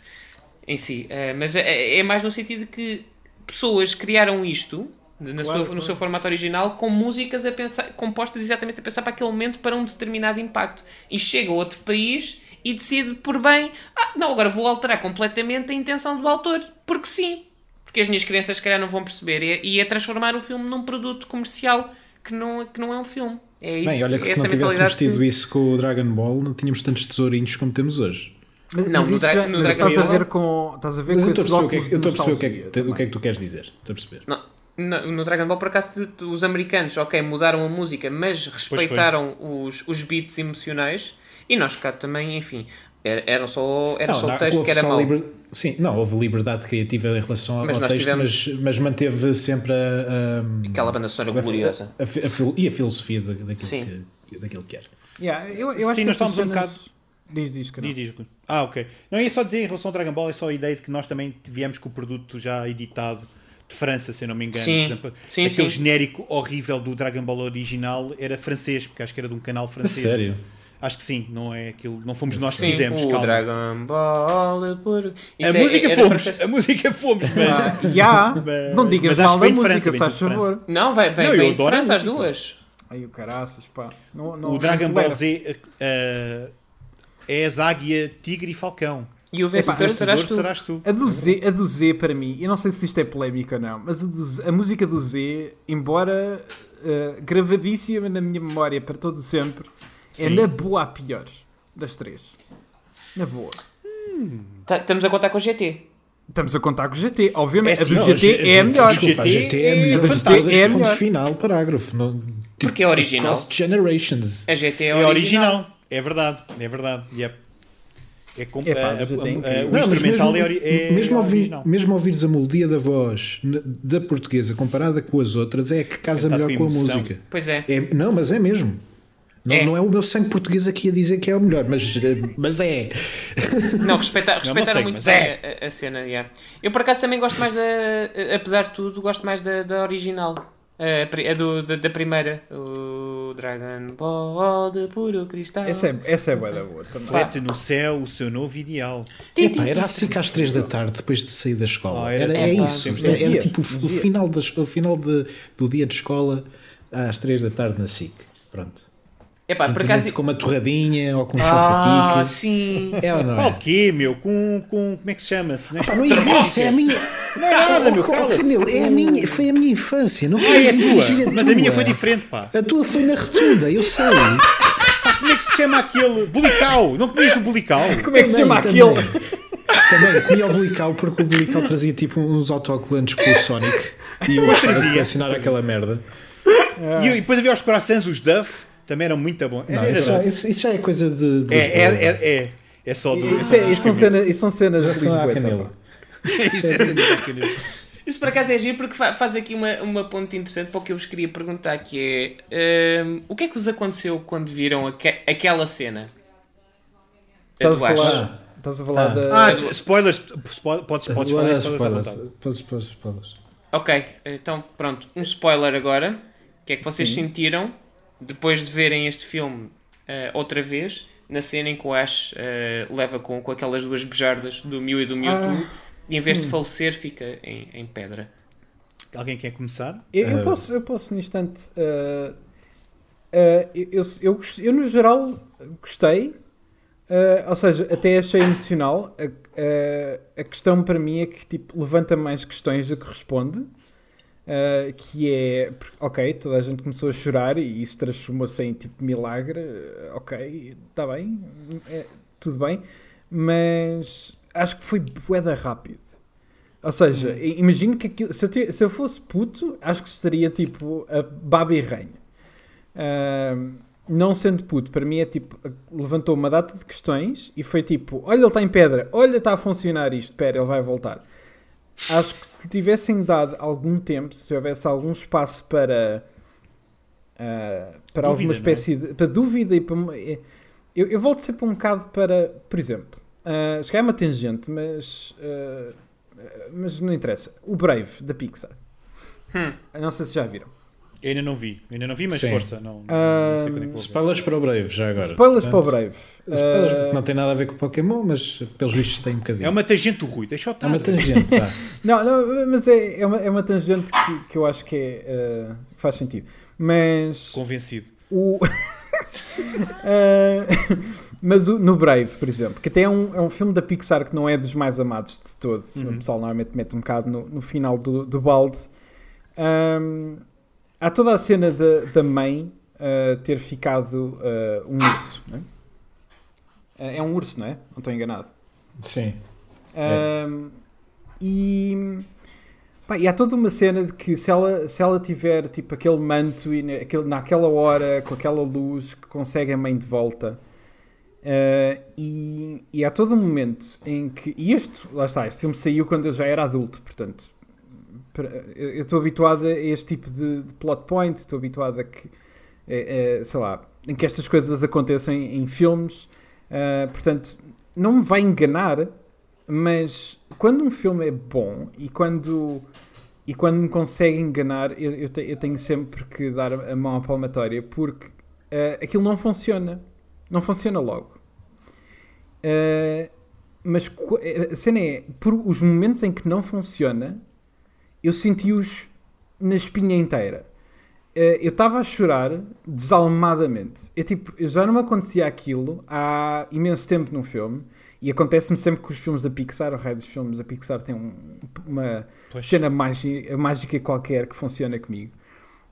em si, uh, mas é, é mais no sentido de que pessoas criaram isto de- na Claro, sua- claro. no seu formato original com músicas a pensar, compostas exatamente a pensar para aquele momento para um determinado impacto. E chega a outro país e decide por bem ah, não, agora vou alterar completamente a intenção do autor porque sim, porque as minhas crianças se calhar não vão perceber. E, e é transformar o filme num produto comercial que não, que não é um filme. É isso, Bem, olha que se não tivéssemos mentalidade que- tido isso com o Dragon Ball, não tínhamos tantos tesourinhos como temos hoje. Mas, Não, mas no isso Dra- já- no Dragon estás a Ball- ver com, estás a ver Mas com eu estou a esses perceber o que é óculos eu estou a perceber o que é que- o que é que tu queres dizer. Estou a perceber. Não, no, no Dragon Ball, por acaso, os americanos, ok, mudaram a música, mas respeitaram os, os beats emocionais e nós cá também, enfim, era, era só, era Não, só o texto que era mau. liber- Sim, não, houve liberdade criativa em relação ao Mas nós texto, tivemos- mas, mas manteve sempre a, a- Aquela banda sonora a- gloriosa. a- a- a fil- e a filosofia da- daquilo, Sim. que, daquilo que era. Yeah, eu, eu acho Sim, que nós estamos um cenas- Diz, diz, que não. Diz, diz, Rui. Ah, ok. Não ia só dizer em relação ao Dragon Ball, é só a ideia de que nós também viemos com o produto já editado de França, se eu não me engano. Sim. Exemplo, Sim, aquele sim. genérico horrível do Dragon Ball original era francês, porque acho que era de um canal A francês. sério? Acho que sim, não é aquilo, não fomos nós que Sim, fizemos, o calma. Dragon Ball é por... A é- música fomos, a música fomos, mas Ah, yeah. Mas- Não digas mas mal da música, faz favor. Não, vai, vai, Não, vem de França as duas. Ai, o caraças, pá. Não, não, o Dragon Ball. Z uh, é as águia, tigre e falcão. E o vencedor serás tu. serás tu. A do, Z, a do Z, para mim, eu não sei se isto é polémico ou não, mas a, do Z- a música do Z, embora eh, gravadíssima na minha memória para todo sempre, é Sim. na boa a pior das três. Na boa. Tá- estamos a contar com o GT. Estamos a contar com o GT. Obviamente, É a do sim, GT Não, é a melhor. Desculpa, a GT GT é a é melhor. É É a ponto melhor. final, parágrafo. Não, tipo, Porque é original. Generations. A GT é, É original. É verdade. É verdade. Yep. É com, Epá, a- a- mas é a- incrível. a- o Não, mas instrumental mesmo, é, é mesmo, ouvir, original. mesmo ouvires a melodia da voz da portuguesa comparada com as outras é que casa Cantado melhor com a emoção. música. Pois é. É, não, mas é mesmo. Não É. não é o meu sangue português aqui a dizer que é o melhor, mas, eh, mas é. <laughs> Não, respeita, respeitaram sei, muito mas bem é. a, a cena. yeah. Eu por acaso também gosto mais da. Apesar de tudo, gosto mais da, da original. A, pri- a do, da, da primeira. O Dragon Ball de puro cristal. Essa é, essa é bué da boa também. Reflete no céu o seu novo ideal. Epá, era assim que às 3 da tarde, depois de sair da escola. Ah, era era, é tipo, isso. Era, era tipo o, o final, das, o final de- do dia de escola às 3 da tarde na SIC. Pronto. Epá, por acaso. com uma torradinha ou com um Ah, choca-pique. sim. É ou não Qual é? quê, meu? Com, com. Como é que se chama-se? Né? Pá, não inventes, é a minha. Não é nada, meu. Oh, cala-te. Canelo, é a minha, foi a minha infância. Não Ah, é a tua. Mas a minha tua. foi diferente, pá. A tua foi na retunda, eu sei. <laughs> Como é que se chama aquele? Bulical. Não comias o bulical? Como é que se chama Também, aquele? Também comia o Bulical porque o Bulical trazia tipo uns autocolantes com o Sonic e eu gostava de colecionar aquela merda. E, e depois havia os corações, os Duff. Também eram muito bons. Não, isso, já, isso- isso já é coisa de. de É, é, é, é. É só do. Isso, é- isso são cenas, isso são cenas Já de são à Lisboa. canela. <laughs> Isso é cena da canela. Isso por acaso é giro porque fa- faz aqui uma, uma ponte interessante para o que eu vos queria perguntar que é hum, o que é que vos aconteceu quando viram aque- aquela cena? Estás Tu a falar, estás a falar Ah. da. Ah, tu- spoilers. spo- Podes, podes falar Spoilers. Podes- spoilers. Ok, então pronto, um spoiler agora. O que é que vocês Sim. sentiram depois de verem este filme eh, outra vez, na cena em que o Ash eh, leva com, com aquelas duas bejardas do Mew e do Mewtwo Ah. E em vez de falecer fica em, em pedra? Alguém quer começar? Eu, eu posso, eu posso no instante. ah, ah, eu, eu, eu, eu, no geral, gostei. ah, ou seja, até achei emocional. A, a- a questão para mim é que tipo, levanta mais questões do que responde. ah, que é, ok, toda a gente começou a chorar e isso transformou-se em tipo milagre. ah, Ok, está bem, é, tudo bem, mas acho que foi boeda rápido. Ou seja, i- imagino que aquilo, se, eu se eu fosse puto, acho que estaria tipo a baba e ranho. Ahm, não sendo puto, para mim é tipo, levantou uma data de questões e foi tipo: olha, ele está em pedra, olha, está a funcionar isto, espera, ele vai voltar. Acho que se tivessem dado algum tempo, se houvesse algum espaço para, ah, para alguma Dúvida, espécie de. para dúvida e para. Eu, eu volto sempre um bocado para, por exemplo, uh, é uma tangente, mas, ah, mas não interessa. O Brave da Pixar. Hum. Não sei se já viram. Eu ainda não vi. Eu ainda não vi, mas Sim. força. Não, Ah, não sei quando é. Spoilers para o Brave, já agora. Spoilers para o Portanto, Brave. Spoilers, Ah, porque não tem nada a ver com o Pokémon, mas pelos vistos tem um bocadinho. É uma tangente do Rui. Deixa eu É estar. uma tangente, tá. <laughs> Não, não, mas é, é, uma, é uma tangente que, que eu acho que é, eh, faz sentido. Mas Convencido. O. <laughs> Eh, mas o- no Brave, por exemplo, que até é um, é um filme da Pixar que não é dos mais amados de todos. O pessoal normalmente mete um bocado no, no final do, do balde. Ahm, há toda a cena da, da mãe eh, ter ficado eh, um urso. Não é? é um urso, não é? Não estou enganado. Sim. É. Ahm, e, pá, e há toda uma cena de que se ela, se ela tiver tipo aquele manto e naquele, naquela hora, com aquela luz, que consegue a mãe de volta. Ah, e, e há todo um momento em que. E este, lá está, este filme saiu quando eu já era adulto, portanto. Eu estou habituado a este tipo de, de plot point, estou habituado a que. eh, eh, sei lá, em que estas coisas aconteçam em, em filmes. Ah, portanto, não me vai enganar, mas quando um filme é bom e quando, e quando me consegue enganar, eu, eu, te- eu tenho sempre que dar a mão à palmatória porque ah, aquilo não funciona. Não funciona logo. Ah, mas co- a cena é, por os momentos em que não funciona, eu senti-os na espinha inteira. Eh, eu estava a chorar desalmadamente. Eu, tipo, já não me acontecia aquilo há imenso tempo num filme. E acontece-me sempre com os filmes da Pixar. O raio dos filmes da Pixar tem um- uma Pois. cena magi- mágica qualquer que funciona comigo.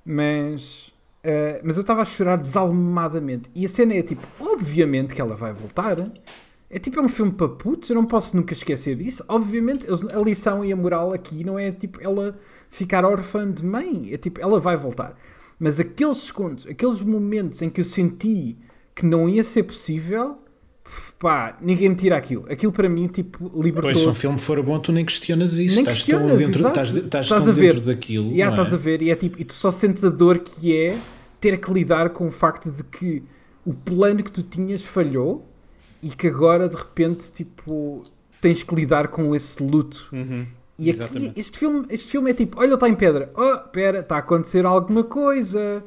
Mas, eh, mas eu estava a chorar desalmadamente. E a cena é tipo, obviamente que ela vai voltar. É tipo, é um filme para putos, eu não posso nunca esquecer disso. Obviamente, a lição e a moral aqui não é tipo ela ficar órfã de mãe, é tipo, ela vai voltar. Mas aqueles segundos, aqueles momentos em que eu senti que não ia ser possível, pá, ninguém me tira aquilo. Aquilo para mim, tipo, libertou. Pois, se um filme for bom, tu nem questionas isso. Nem estás questionas, dentro, exato. estás, estás Estás a ver. dentro daquilo. Yeah, não é? estás a ver, e é tipo, e tu só sentes a dor que é ter que lidar com o facto de que o plano que tu tinhas falhou e que agora de repente tipo tens que lidar com esse luto. E aqui, este filme, este filme é tipo, olha, está em pedra, oh, pera, está a acontecer alguma coisa.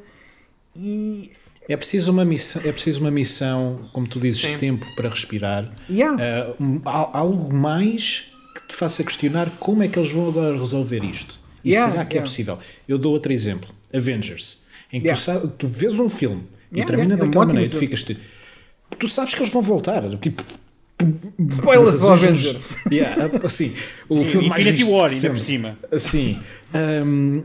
E É preciso uma missão, é preciso uma missão, como tu dizes, Sim. tempo para respirar. yeah, Uh, um, al- algo mais que te faça questionar como é que eles vão agora resolver isto. E Yeah, será que é yeah. possível? Eu dou outro exemplo: Avengers, em que Yeah. tu, tu vês um filme e Yeah, termina yeah, é um daquela maneira e tu ficas. Tu, tu sabes que eles vão voltar. Tipo. Spoilers do Avengers. Yeah, assim, o filme mais Infinity War, ainda por cima. Assim, hum,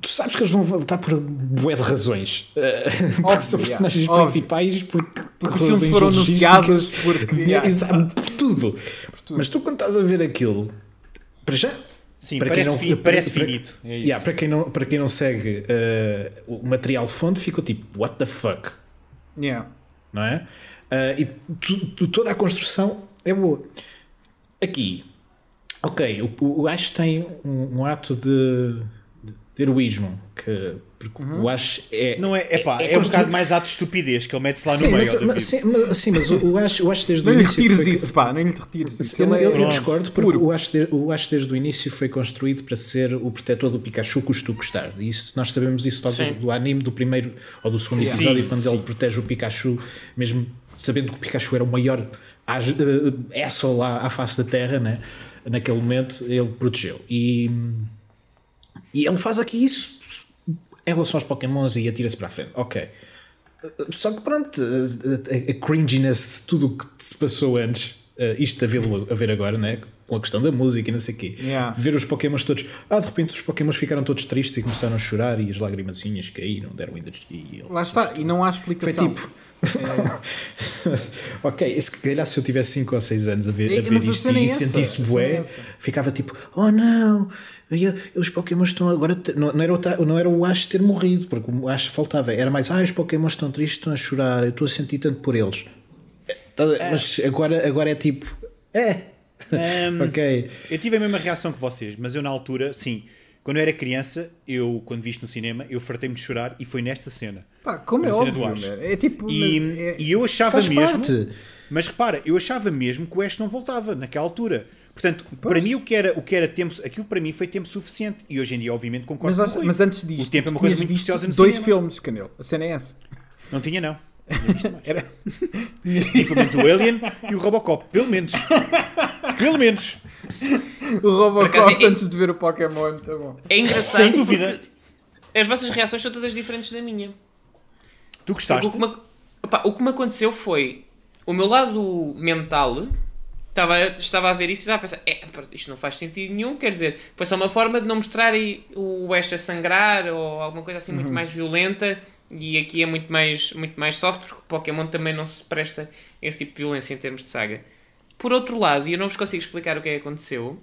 tu sabes que eles vão voltar por bué de razões. Uh, <laughs> porque são personagens óbvio. principais, porque, Porque os filmes foram anunciados porque- Yeah, yeah, exato, por tudo. Mas tu quando estás a ver aquilo, para já. Sim, para parece, fi- para- parece para- finito. É. Yeah, para, quem não, para quem não segue uh, o material fonte, ficou tipo, what the fuck? yeah. não é? Ah, e tu- tu- toda a construção é boa. Aqui, ok, o, o Ash tem um, um ato de heroísmo, que, porque o Ash é. Não é, epá, é, um construído- bocado mais ato de estupidez que ele mete-se lá Sim, no meio. mas, David. mas, sim, mas, sim, mas o, o, Ash, o Ash desde Não o lhe início. retires isso, pá, não lhe retires isso. eu, Ele é- eu- eu discordo porque puro. o Ash, de- o Ash desde o início foi construído para ser o protetor do Pikachu custo custar. E isso, nós sabemos isso logo Sim. do, do anime do primeiro ou do segundo Sim, episódio, quando ele protege o Pikachu, mesmo sabendo que o Pikachu era o maior eh, asshole à, à face da Terra, né? naquele momento ele protegeu. E, e ele faz aqui isso em relação aos Pokémons e atira-se para a frente. Ok. Só que pronto, a, cringiness de tudo o que se passou antes, eh, isto a, vê-lo a ver agora, né? com a questão da música e não sei o quê, Yeah. ver os Pokémons todos, ah, de repente os Pokémons ficaram todos tristes e começaram a chorar e as lágrimazinhas caíram, deram e ele- Lá está, e não há Foi explicação. tipo. <laughs> ok, se calhar se eu tivesse 5 ou 6 anos a ver, É, a ver isto é e essa, sentisse bué, é ficava tipo, oh não, e- os Pokémons estão agora. Não, não era o, não era o Ash ter morrido, porque o Ash faltava, era mais, ah, os Pokémons estão tristes, estão a chorar, eu estou a sentir tanto por eles. Tá- Mas agora, agora é tipo, é, Ahm, <laughs> ok. Eu tive a mesma reação que vocês, mas eu na altura, sim, quando eu era criança, eu, quando vi isto no cinema, eu fartei-me de chorar e foi nesta cena. Pá, como é a cena do óbvio, Ash. man. é tipo. E, é- e eu achava Faz mesmo. parte. Mas repara, eu achava mesmo que o Ash não voltava naquela altura. Portanto, para mim o que era, o que era tempo, aquilo para mim foi tempo suficiente. E hoje em dia, obviamente, concordo mas, com mas antes disto, o tempo é uma coisa muito preciosa no dois cinema. filmes, Canelo. A cena é essa. Não tinha, não. <laughs> Era... E pelo menos o Alien e o Robocop. Pelo menos. Pelo menos. O Robocop acaso, é- antes de ver o Pokémon, tá bom. É engraçado Sem dúvida. porque as vossas reações são todas diferentes da minha. Tu gostaste? o, que me, opá, o que me aconteceu foi o meu lado mental estava, estava a ver isso e estava a pensar: é, isto não faz sentido nenhum. Quer dizer, foi só uma forma de não mostrar o Ash a sangrar ou alguma coisa assim muito mais violenta. E aqui é muito mais, muito mais soft, porque o Pokémon também não se presta a esse tipo de violência em termos de saga. Por outro lado, e eu não vos consigo explicar o que é que aconteceu,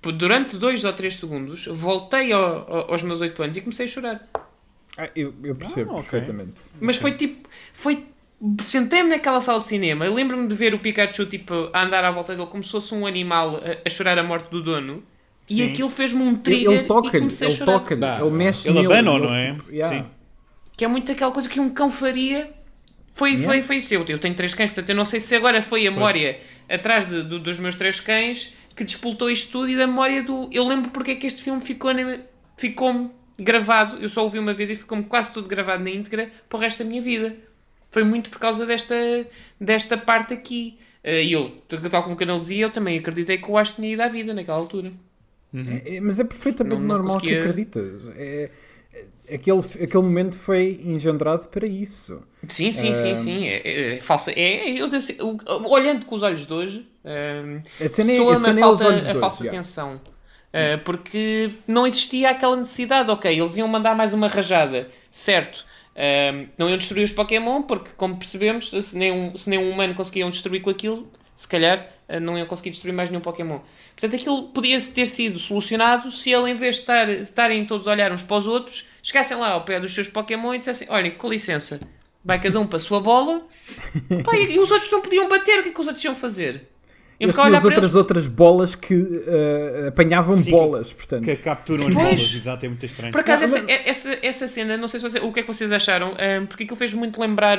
durante dois ou três segundos, voltei ao- ao- aos meus 8 anos e comecei a chorar. Ah, eu, eu percebo Ah, ok. perfeitamente. Mas foi tipo. Foi. Sentei-me naquela sala de cinema. Eu lembro-me de ver o Pikachu tipo, a andar à volta dele como se fosse um animal a, a chorar a morte do dono. E Sim. aquilo fez-me um trigger ele e toca-lhe, comecei a ele chorar. Dá. ele mexe Ele nele. ele, não é? tipo, yeah. Sim. Que é muito aquela coisa que um cão faria. Foi, Yeah. foi, foi isso. Eu, eu tenho três cães, portanto eu não sei se agora foi a memória atrás de- do- dos meus três cães que despoltou isto tudo e da memória do. Eu lembro porque é que este filme ficou na- ficou-me gravado. Eu só ouvi uma vez e ficou-me quase tudo gravado na íntegra para o resto da minha vida. Foi muito por causa desta, desta parte aqui. Eh, E eu, tal como o canal dizia, eu também acreditei que o Ash tinha ido à vida naquela altura. É- é- mas é perfeitamente Não- não normal que conseguia- acreditas. É, é- aquele, aquele momento foi engendrado para isso. Sim, sim, sim, sim. É, é, é falsa. É, eu disse- o- olhando com os olhos de hoje, A cena a soa-me cena a é os falta, a falsa atenção. Uh, porque não existia aquela necessidade, ok, eles iam mandar mais uma rajada, certo? Um, não iam destruir os Pokémon, porque como percebemos, se nem um, se nem um humano conseguiam destruir com aquilo, se calhar uh, não iam conseguir destruir mais nenhum Pokémon. Portanto, aquilo podia ter sido solucionado se ele, em vez de estar, estarem todos a olhar uns para os outros, chegassem lá ao pé dos seus Pokémon e dissessem: Olhem, com licença, vai cada um para a sua bola, <laughs> Pá, e, e os outros não podiam bater, o que é que os outros iam fazer? Eu olhar as para outras, eles. outras bolas que uh, apanhavam Sim. bolas, portanto. Que capturam as Pois. bolas, exato, é muito estranho. Por acaso, Não, essa, essa, essa cena, não sei se você- o que é que vocês acharam, ahm, porque aquilo fez muito lembrar.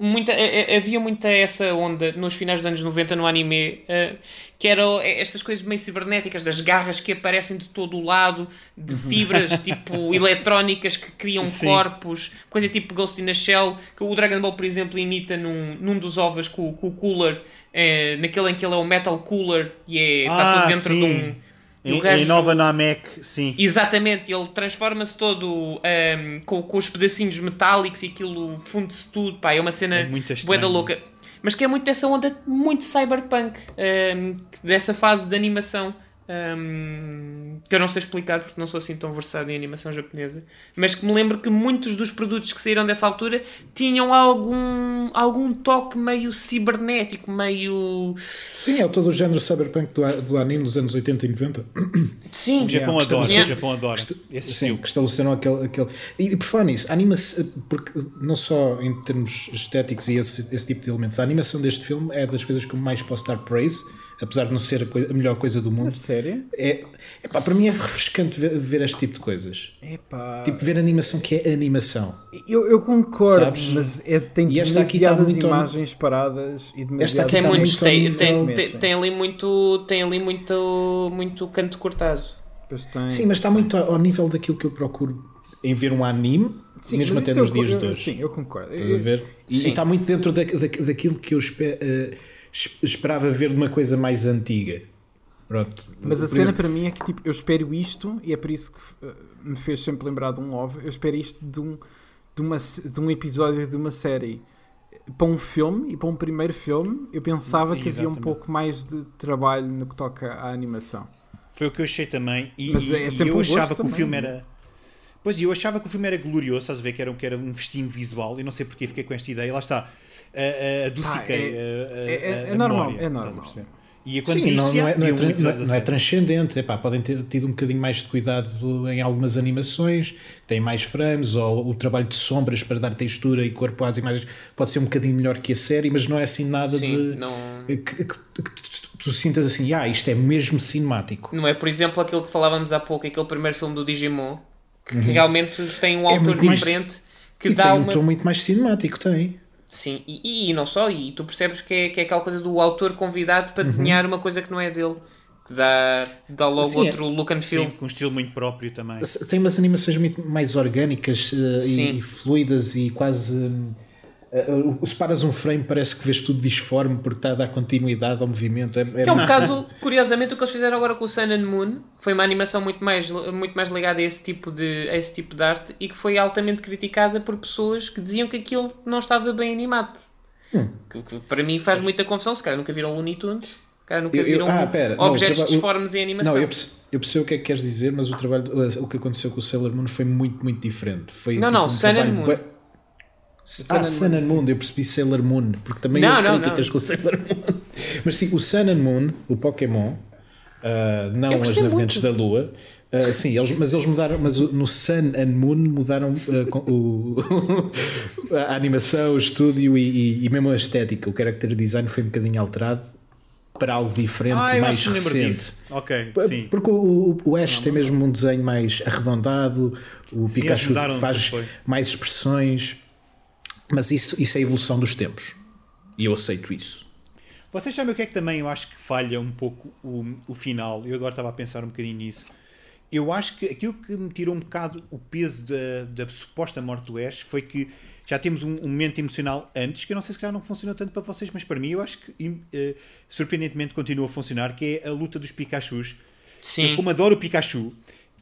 Muita, eh, eh, havia muita essa onda nos finais dos anos 90 no anime eh, que eram estas coisas meio cibernéticas das garras que aparecem de todo o lado de fibras <laughs> tipo eletrónicas que criam Sim. corpos coisa tipo Ghost in a Shell que o Dragon Ball por exemplo imita num, num dos ovos com, com o cooler eh, naquele em que ele é o metal cooler e é, está Ah, tudo dentro sim. de um, Em, gajo- em Nova Namek, sim. Exatamente, ele transforma-se todo ahm, com, com os pedacinhos metálicos e aquilo funde-se tudo. Pá, é uma cena É bué da louca. Mas que é muito dessa onda, muito cyberpunk, ahm, dessa fase de animação. Ahm, que eu não sei explicar porque não sou assim tão versado em animação japonesa, mas que me lembro que muitos dos produtos que saíram dessa altura tinham algum, algum toque meio cibernético, meio. Sim, é todo o género cyberpunk do, do anime dos anos 80 e 90. Sim, O Japão Yeah. adora, Yeah. o Japão adora. Esse Sim, que estabeleceram aquele. aquele... E, e por falar nisso, a animação, porque não só em termos estéticos e esse, esse tipo de elementos, a animação deste filme é das coisas que eu mais posso dar praise, apesar de não ser a, coi- a melhor coisa do A mundo. sério? É, epá, para mim é refrescante ver, ver este tipo de coisas. Epá. Tipo, ver animação que é animação. Eu, eu concordo, Sabes? mas é, tem E esta aqui está demasiadas muito- imagens paradas e demasiadas aqui tem está muitos, muito tem, tem, tem, tem ali muito, tem ali muito, muito canto cortado. Pois tem. Sim, mas está muito ao, ao nível daquilo que eu procuro em ver um anime, Sim, mesmo até nos dias de hoje. Sim, eu concordo. Estás a ver? E Sim. está muito dentro da, da- daquilo que eu espe- eh, es- esperava ver de uma coisa mais antiga. Pronto. Mas a Por cena exemplo, para mim é que tipo, eu espero isto, e é por isso que eh, me fez sempre lembrar de um OV, eu espero isto de um, de, uma, de um episódio de uma série. Para um filme e para um primeiro filme, eu pensava que havia um Exatamente. pouco mais de trabalho no que toca à animação. Foi o que eu achei também. E, Mas é e eu um achava que o também, filme não é? era. Pois e eu achava que o filme era glorioso, estás a ver? Que era, que era um festim visual, e não sei porque fiquei com esta ideia. Lá está, adociquei é- é- é normal, é normal. E quando Sim, não, não, é, não, é, não- da não é série. transcendente. Epá, podem ter tido um bocadinho mais de cuidado em algumas animações, tem mais frames, ou o trabalho de sombras para dar textura e corpo às imagens pode ser um bocadinho melhor que a série, mas não é assim nada Sim, de. não, Que, que- que tu, tu sintas assim, ah, isto é mesmo cinemático. não é, por exemplo, aquilo que falávamos há pouco, aquele primeiro filme do Digimon, que realmente tem um É autor mais- diferente que e dá tem uma. um tom muito mais cinemático, tem. Sim, e, e não só, e tu percebes que é, que é aquela coisa do autor convidado para desenhar uma coisa que não é dele, que dá, dá logo Sim, é- outro look and feel. Sim, com um estilo muito próprio também. Tem umas animações muito mais orgânicas Sim. e, e fluidas e quase. Eh, eh, se paras um frame, parece que vês tudo disforme porque está a dar continuidade ao movimento. É, é Que é um bocado, curiosamente, o que eles fizeram agora com o Sun and Moon, que foi uma animação muito mais, muito mais ligada a esse, tipo de, a esse tipo de arte e que foi altamente criticada por pessoas que diziam que aquilo não estava bem animado. Hum. Que, que para mim faz muita confusão, se calhar nunca viram Looney Tunes, calhar nunca Eu- eu- viram ah, pera, não, objetos o traba- disformes em animação. Não, eu eu percebo o que é que queres dizer, mas o trabalho, o que aconteceu com o Sailor Moon foi muito, muito diferente. Foi, Não, tipo, não, um Sun and Moon. Sun Ah, and Sun Moon, and Moon, eu percebi Sailor Moon, porque também Não, houve não, críticas não. com o Sailor Moon. <laughs> Mas sim, o Sun and Moon, o Pokémon, ah, não as navegantes muito. da Lua. ah, sim, eles, mas eles mudaram, mas no Sun and Moon mudaram ah, com- o, <laughs> a animação, o estúdio e, e- e mesmo a estética. O character design foi um bocadinho alterado para algo diferente Ah, mais recente. Ok, sim. Porque o, o- Ash tem mesmo um desenho mais arredondado, o eles Pikachu faz mais expressões, mas isso, isso é a evolução dos tempos. E eu aceito isso. Vocês sabem o que é que também eu acho que falha um pouco o, o final? Eu agora estava a pensar um bocadinho nisso. Eu acho que aquilo que me tirou um bocado o peso da, da suposta morte do Ash foi que já temos um, um momento emocional antes, que eu não sei se calhar não funcionou tanto para vocês, mas para mim eu acho que eh, surpreendentemente continua a funcionar, que é a luta dos Pikachus. Sim. Eu, como adoro o Pikachu,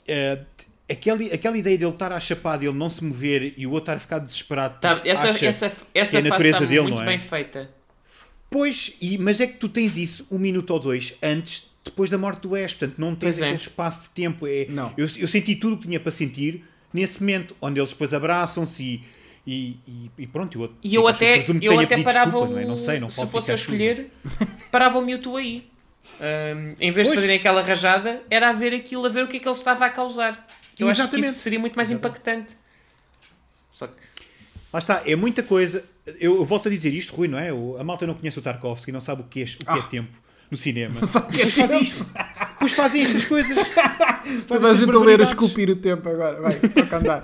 eh, aquela, aquela ideia dele estar à chapada e ele não se mover e o outro estar a ficar desesperado. Tá, essa acha essa, que essa é a fase natureza está dele, muito não é? bem feita. Pois, e, mas é que tu tens isso um minuto ou dois antes, depois da morte do Ash, portanto não tens Pois é. aquele espaço de tempo. É, Não. Eu, eu senti tudo o que tinha para sentir nesse momento, onde eles depois abraçam-se e, E, e, e pronto, eu, E eu até, eu até parava desculpa, o. não, é? não sei, não se fosse eu escolher, parava o Mewtwo aí. Ahm, em vez de Pois. fazerem aquela rajada, era a ver aquilo, a ver o que é que ele estava a causar. Eu acho que Exatamente. isso seria muito mais impactante. Só que. Lá está, é muita coisa. Eu, volto a dizer isto, Rui, não é? A malta não conhece o Tarkovsky, não sabe o que é, o que é tempo no cinema. sabe o que é Pois fazem isto. Pois fazem estas coisas. <laughs> Fazem Toda a gente a ler a esculpir o tempo agora. Vai, toca a andar.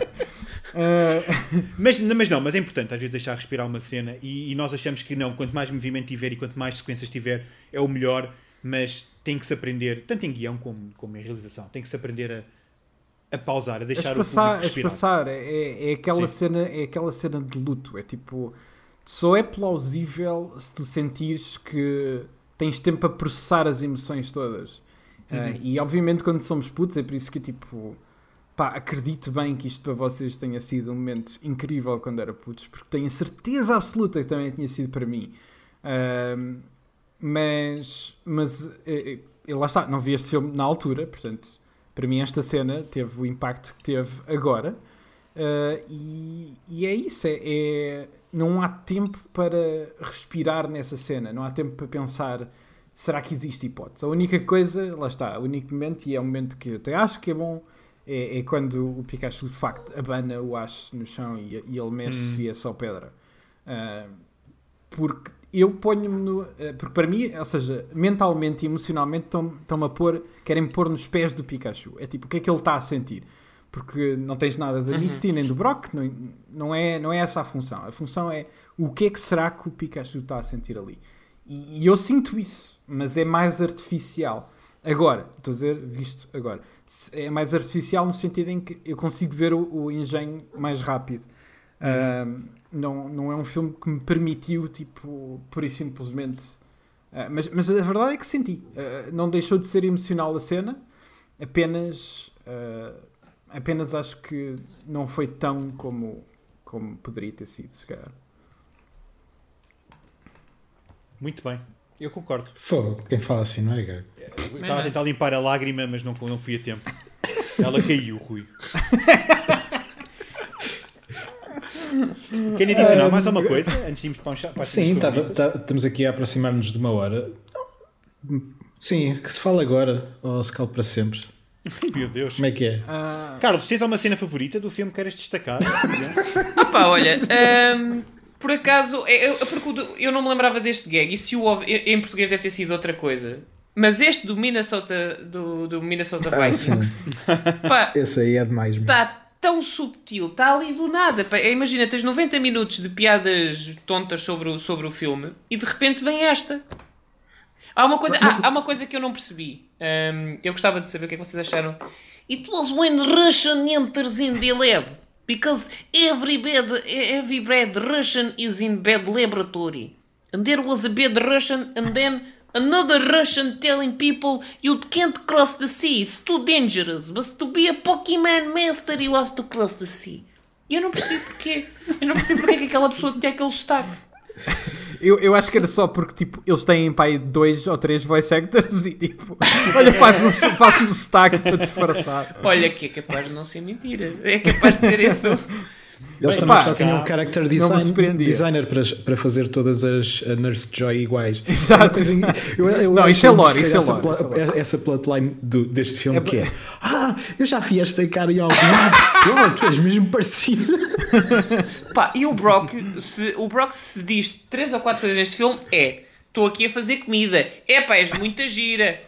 Eh, <laughs> Mas, mas não, mas é importante às vezes deixar respirar uma cena e, e nós achamos que não, quanto mais movimento tiver e quanto mais sequências tiver, é o melhor, mas tem que se aprender, tanto em guião como, como em realização, tem que se aprender a, a pausar, a deixar o espaçar, público respirar. espaçar é, é, aquela Sim. cena, é aquela cena de luto. É tipo, só é plausível se tu sentires que tens tempo para processar as emoções todas. Uhum. Ah, e obviamente, quando somos putos, é por isso que tipo, pá, acredito bem que isto para vocês tenha sido um momento incrível quando era putos, porque tenho a certeza absoluta que também tinha sido para mim. Ahm, mas, mas eh, eh, lá está, não vi este filme na altura, portanto, para mim esta cena teve o impacto que teve agora. Ah, e, e é isso, é, é- não há tempo para respirar nessa cena, não há tempo para pensar será que existe hipótese. A única coisa, lá está, o único momento, e é um momento que eu até acho que é bom, é, é quando o Pikachu de facto abana o Ash no chão e, e ele mexe e é só pedra. Ah, porque eu ponho-me no. eh, Porque para mim, ou seja, mentalmente e emocionalmente estão- estão-me a pôr. Querem pôr nos pés do Pikachu. É tipo, o que é que ele está a sentir? Porque não tens nada da Misty nem do Brock, não, não, é, não é essa a função. A função é o que é que será que o Pikachu está a sentir ali. E, e eu sinto isso, mas é mais artificial. Agora, estou a dizer, visto agora, é mais artificial no sentido em que eu consigo ver o, o engenho mais rápido. Ahm, não, não é um filme que me permitiu, tipo, pura e simplesmente. ah, mas, mas a verdade é que senti. Ah, não deixou de ser emocional a cena, apenas. ah, apenas acho que não foi tão como, como poderia ter sido, se calhar. Muito bem, eu concordo. Fogo, quem fala assim não é gago. Estava a tentar limpar a lágrima, mas não, não fui a tempo. <laughs> Ela caiu, Rui. <laughs> <laughs> Querem adicionar mais alguma coisa antes de irmos para, um chá- Sim, favoritas? tá- estamos aqui a aproximar-nos de uma hora. Sim, que se fala agora ou se cala para sempre. <laughs> Meu Deus. Como é que é? Ah, Carlos, tens alguma cena favorita do filme que queiras destacar? <laughs> Ah pá, olha, ahm, por acaso, é- eu, porque o do- eu não me lembrava deste gag, e se o houve- em português deve ter sido outra coisa. Mas este do Minnesota, do, do Minnesota Ah, Vikings, pá, Esse aí é demais. mesmo. está tão subtil, está ali do nada. pá. Imagina, tens 90 minutos de piadas tontas sobre o, sobre o filme e de repente vem esta. Há uma coisa, há, há uma coisa que eu não percebi. Ahm, eu gostava de saber o que é que vocês acharam. It was when Russian enters in the lab. Because every bad, every bad Russian is in bad laboratory. And there was a bad Russian and then another Russian telling people you can't cross the sea. It's too dangerous. But to be a Pokemon master you have to cross the sea. Eu não percebi porquê. <laughs> Eu não percebi porque é que aquela pessoa tinha aquele sotaque. eu, eu acho que era só porque tipo, eles têm pai dois ou três voice actors e tipo, <laughs> olha, faz um, faz um sotaque para disfarçar. Olha que é capaz de não ser mentira. É capaz de ser isso. <laughs> Eles Bem, também pá, só tinham um character design, designer para, para fazer todas as Nurse Joy iguais. <laughs> Exato. Coisa in- eu- eu Não, isso é lore, isso é essa, lore, isso é lore. essa plotline do- deste filme É que é Ah, eu já vi esta cara em algum lado. <laughs> Tu és mesmo parecido. <laughs> Pá, e o Brock, se, o Brock se diz três ou quatro coisas neste filme é estou aqui a fazer comida. É pá, és muita gira.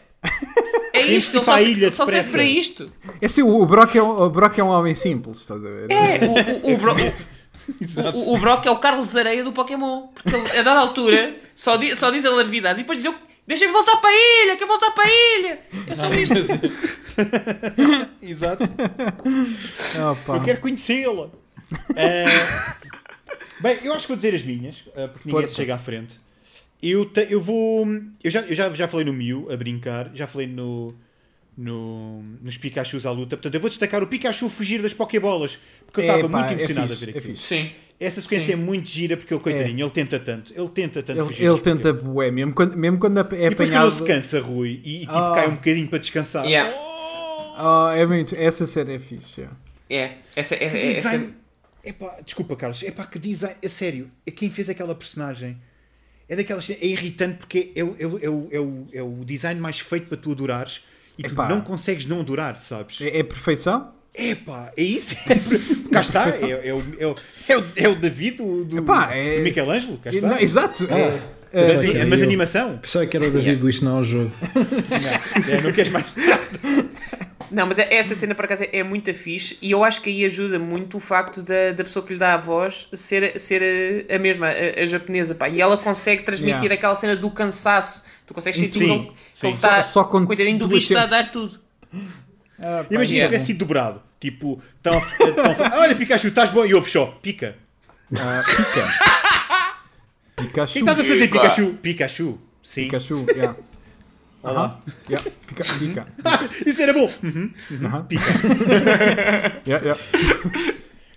É isto, ir ele só, ilha só serve para isto. É assim, o, Brock é um, o Brock é um homem simples, estás a ver? É, o, o, o, Bro- <laughs> o, o- o Brock é o Carlos Areia do Pokémon. Porque ele, a dada altura, só, di- só diz a larvidade e depois diz eu deixa-me voltar para a ilha, quero voltar para a ilha. É só isto. <laughs> Exato. Opa. Eu quero conhecê-la. Eh, bem, eu acho que vou dizer as minhas, eh, porque ninguém Força. se chega à frente. Eu, te- eu vou. Eu, já, eu já, já falei no Mew a brincar, já falei no. No, nos Pikachus à luta, portanto eu vou destacar o Pikachu fugir das Pokébolas porque eu É, estava pá, muito é emocionado fixe, a ver é aquilo. fixe. Sim. Essa sequência é. muito gira porque ele, coitadinho, ele tenta tanto, ele tenta tanto Ele, fugir. ele tenta bué, mesmo quando, mesmo quando é E depois quando apanhado. ele se cansa, Rui, e, e, tipo, Ah. cai um bocadinho para descansar. Yeah. Oh, é muito, essa cena é fixe. é. É, essa, é, Que é, essa, design, Epá, desculpa, Carlos. Epá, que design. É sério. É quem fez aquela personagem. É daquelas. É irritante porque é, o- é, o- é, o- é, o, é o design mais feito para tu adorares e Epá. tu não consegues não adorar, sabes? É, é perfeição? Epá, é isso. <laughs> cá está. É, é o, é, o, é, o, é o David do, do, Epá, é- do Michelangelo. Cá está. Não, exato. É, Ah, é, mas, Ok, mas eu- animação. Pensava que era o David Luiz, não o jogo. <laughs> Não, é, não queres mais. <laughs> Não, mas é- essa cena por acaso é muito fixe e eu acho que aí ajuda muito o facto da, da pessoa que lhe dá a voz ser, ser a, a mesma, a, a japonesa, pá. E ela consegue transmitir Yeah. aquela cena do cansaço. Tu consegues sentir Sim, que ele- que sim. ele está. Só- só com coitadinho do bicho está a dar tudo. Ah, pá, Imagina yeah. tivesse sido dobrado. Tipo, tão, tão, olha Pikachu, estás bom? E ouve só, pica. ah, pica. <laughs> O Pikachu. que é que estás a fazer, Pica. Pikachu? Pikachu. Sim. Pikachu, yeah. Olá. Yeah. Pica, pica. <laughs> Isso era bom. Uhum. Aham. Pica. <laughs> Yeah, yeah.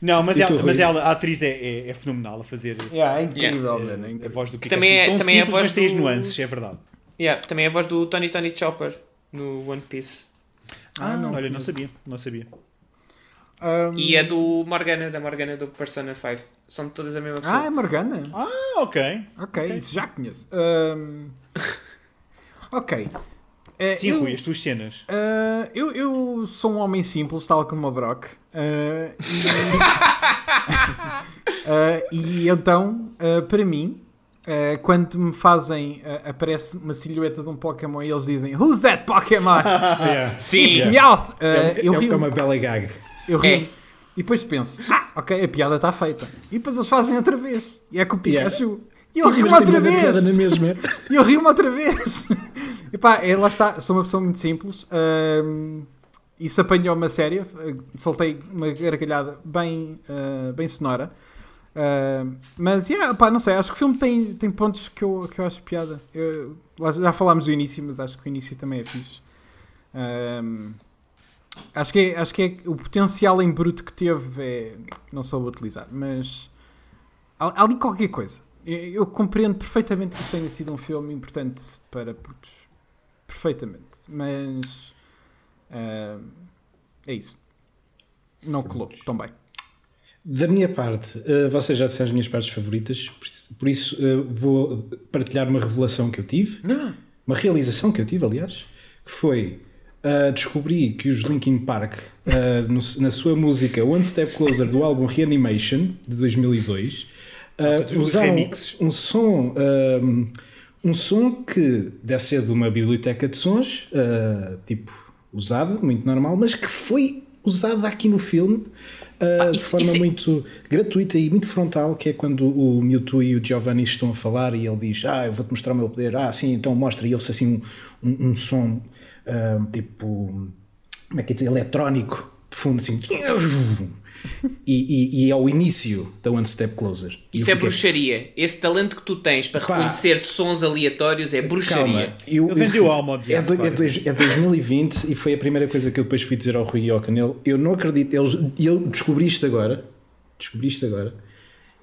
Não, mas, ela, mas ela, a atriz é, é, é fenomenal a fazer Yeah, é incrível, eh, mano, é a incrível. voz do Pikachu. também é- também é a simples, voz mas tem as do- nuances, é verdade. Yeah, também é a voz do Tony Tony Chopper no One Piece. Ah, não, Olha, não sabia, não sabia. Um, E é do Morgana, da Morgana do Persona 5. São todas a mesma pessoa. Ah, é Morgana? Ah, ok. Ok, isso já conheço. Um, <laughs> ok. Eh, Sim, eu, Rui, as tuas cenas. eh, eu, eu sou um homem simples, tal como o Brock. eh, e, <laughs> e então, para mim, quando me fazem, aparece uma silhueta de um Pokémon e eles dizem Who's that Pokémon? <laughs> Sim, It's Meowth! Eh, É, eu é- rio é uma bela gag. Eu rio. É. E depois penso, ah, ok, a piada está feita. E depois eles fazem outra vez. E é com o Yeah. Pikachu. E eu rio Mas outra uma piada na vez. mesma. E eu rio outra vez. <laughs> E pá, é, lá está, sou uma pessoa muito simples. ahm, isso apanhou-me a sério. eh, Soltei uma gargalhada bem, ah, bem sonora. Ahm, mas, yeah, pá, não sei, acho que o filme tem, tem pontos que eu, que eu acho piada. Eu- já falámos do início, mas acho que o início também é fixe. Ahm, acho, que é, acho que é o potencial em bruto que teve é, não soube utilizar, mas há, há ali qualquer coisa. Eu, compreendo perfeitamente que isto tenha sido um filme importante para putos. Perfeitamente. Mas ahm, é isso. Não colou tão bem. Da minha parte, eh, vocês já disseram as minhas partes favoritas, por isso- isso eh, vou partilhar uma revelação que eu tive, uma realização que eu tive, aliás, que foi uh, descobri que os Linkin Park, uh, no- na sua música One Step Closer do álbum Reanimation de 2002, uh, usaram um som. um, um som que deve ser de uma biblioteca de sons, uh, tipo usado, muito normal, mas que foi usado aqui no filme uh, de isso- forma isso é- muito gratuita e muito frontal, que é quando o Mewtwo e o Giovanni estão a falar e ele diz, ah, eu vou-te mostrar o meu poder, ah, sim, então mostra, e ouve-se assim um, um, um som uh, tipo, como é que é dizer, eletrónico, de fundo, assim, e, e, e é o início da One Step Closer. E Isso eu é fiquei, bruxaria. Esse talento que tu tens para Pá. reconhecer sons aleatórios é bruxaria. Calma, eu, Ele vendeu a alma ao é, do- é, dois- é 2020 e foi a primeira coisa que eu depois fui dizer ao Rui e ao Canelo. Eu não acredito, eles, e eu descobri isto agora, descobri isto agora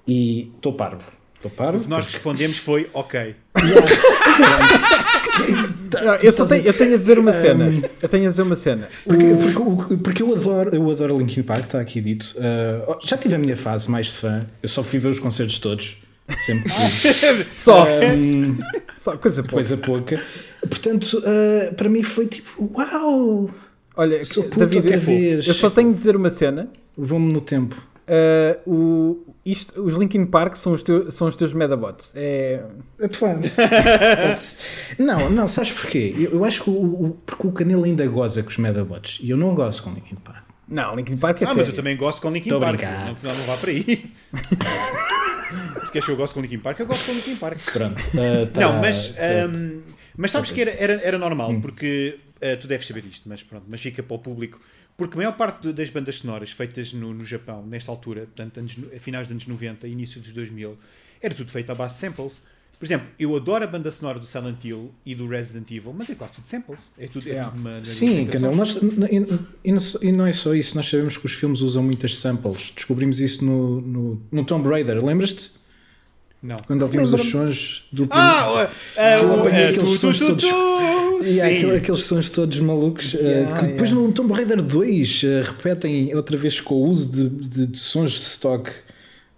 e estou parvo. Estou O parvo. que nós respondemos foi ok. <laughs> Eu, só tenho, a- eu tenho a dizer uma cena. Eu tenho a dizer uma cena. Porque, porque, porque eu adoro, eu adoro Linkin Park, está aqui dito. Uh, já tive a minha fase mais de fã, eu só fui ver os concertos todos, sempre que <laughs> Só, um, só coisa pouca. coisa pouca. Portanto, uh, para mim foi tipo, uau, Olha, sou puto David, vez. eu só tenho de dizer uma cena. vou-me no tempo. Uh, o, isto, os Linkin Park são os, teu, são os teus Medabots. É, Epá, <laughs> não, não, sabes porquê? Eu, eu acho que o, o- porque o Canelo ainda goza com os Medabots e eu não gosto com Linkin Park. não, Linkin Park é Ah, mas sério. eu também gosto com Linkin Tô Park. Não, não, não vá para aí. Se queres que eu gosto com Linkin Park, eu gosto com Linkin Park. Pronto. uh, <laughs> tá- não, mas, tá- ahm, mas sabes que era, era, era normal, Hum. porque ah, tu deves saber isto, mas pronto, mas fica para o público. Porque a maior parte das bandas sonoras feitas no, no Japão, nesta altura, portanto, anos, a finais dos anos 90, início dos 2000, era tudo feito à base de samples. Por exemplo, eu adoro a banda sonora do Silent Hill e do Resident Evil, mas é quase tudo samples. É tudo, é tudo uma, Sim, uma Canelo, nós, e, e não e é só isso, nós sabemos que os filmes usam muitas samples. Descobrimos isso no, no, no Tomb Raider, lembras-te? Não. Quando ouvimos os sons do Ah, Eu o, apanhei é, aqueles sons todos. E há aquele- aqueles sons todos malucos eh, Yeah, que depois yeah. no Tomb Raider 2 eh, repetem outra vez com o uso de, de- de sons de stock.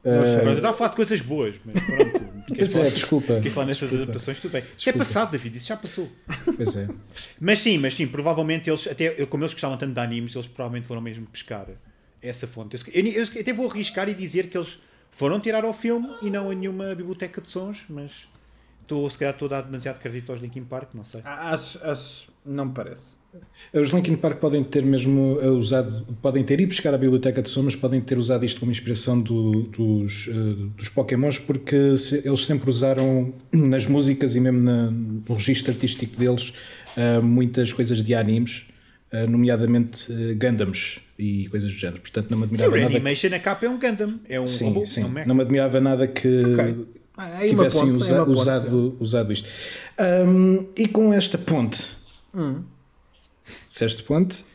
Pronto, eu estava a falar de coisas boas, mas pronto. <laughs> Pois é, falar- desculpa. queres falar nessas Desculpa. adaptações? Tudo bem. Isso é Desculpa. passado, David, isso já passou. Pois é. <laughs> Mas sim, mas sim, provavelmente eles, até eu- como eles gostavam tanto de animes, eles provavelmente foram mesmo pescar essa fonte. Eu, eu- eu até vou arriscar e dizer que eles foram tirar ao filme e não a nenhuma biblioteca de sons, mas estou, se calhar estou a dar demasiado crédito aos Linkin Park, não sei. Acho, acho. Não me parece. Os Linkin Park podem ter mesmo eh, usado, podem ter ido buscar a biblioteca de som, mas podem ter usado isto como inspiração do- dos, eh, dos Pokémons, porque se- eles sempre usaram <clears throat> nas músicas e mesmo na- no registro artístico deles eh, muitas coisas de animes, nomeadamente Gundams e coisas do género. Portanto, não me Sim, admirava o nada. Animation, a capa é um Gundam, é um Sim, robô, sim. é um. Não me admirava nada que Ok. Uma tivessem ponte, usa- é ponte, usado, usado isto. Ahm, e com esta ponte, disseste ponte,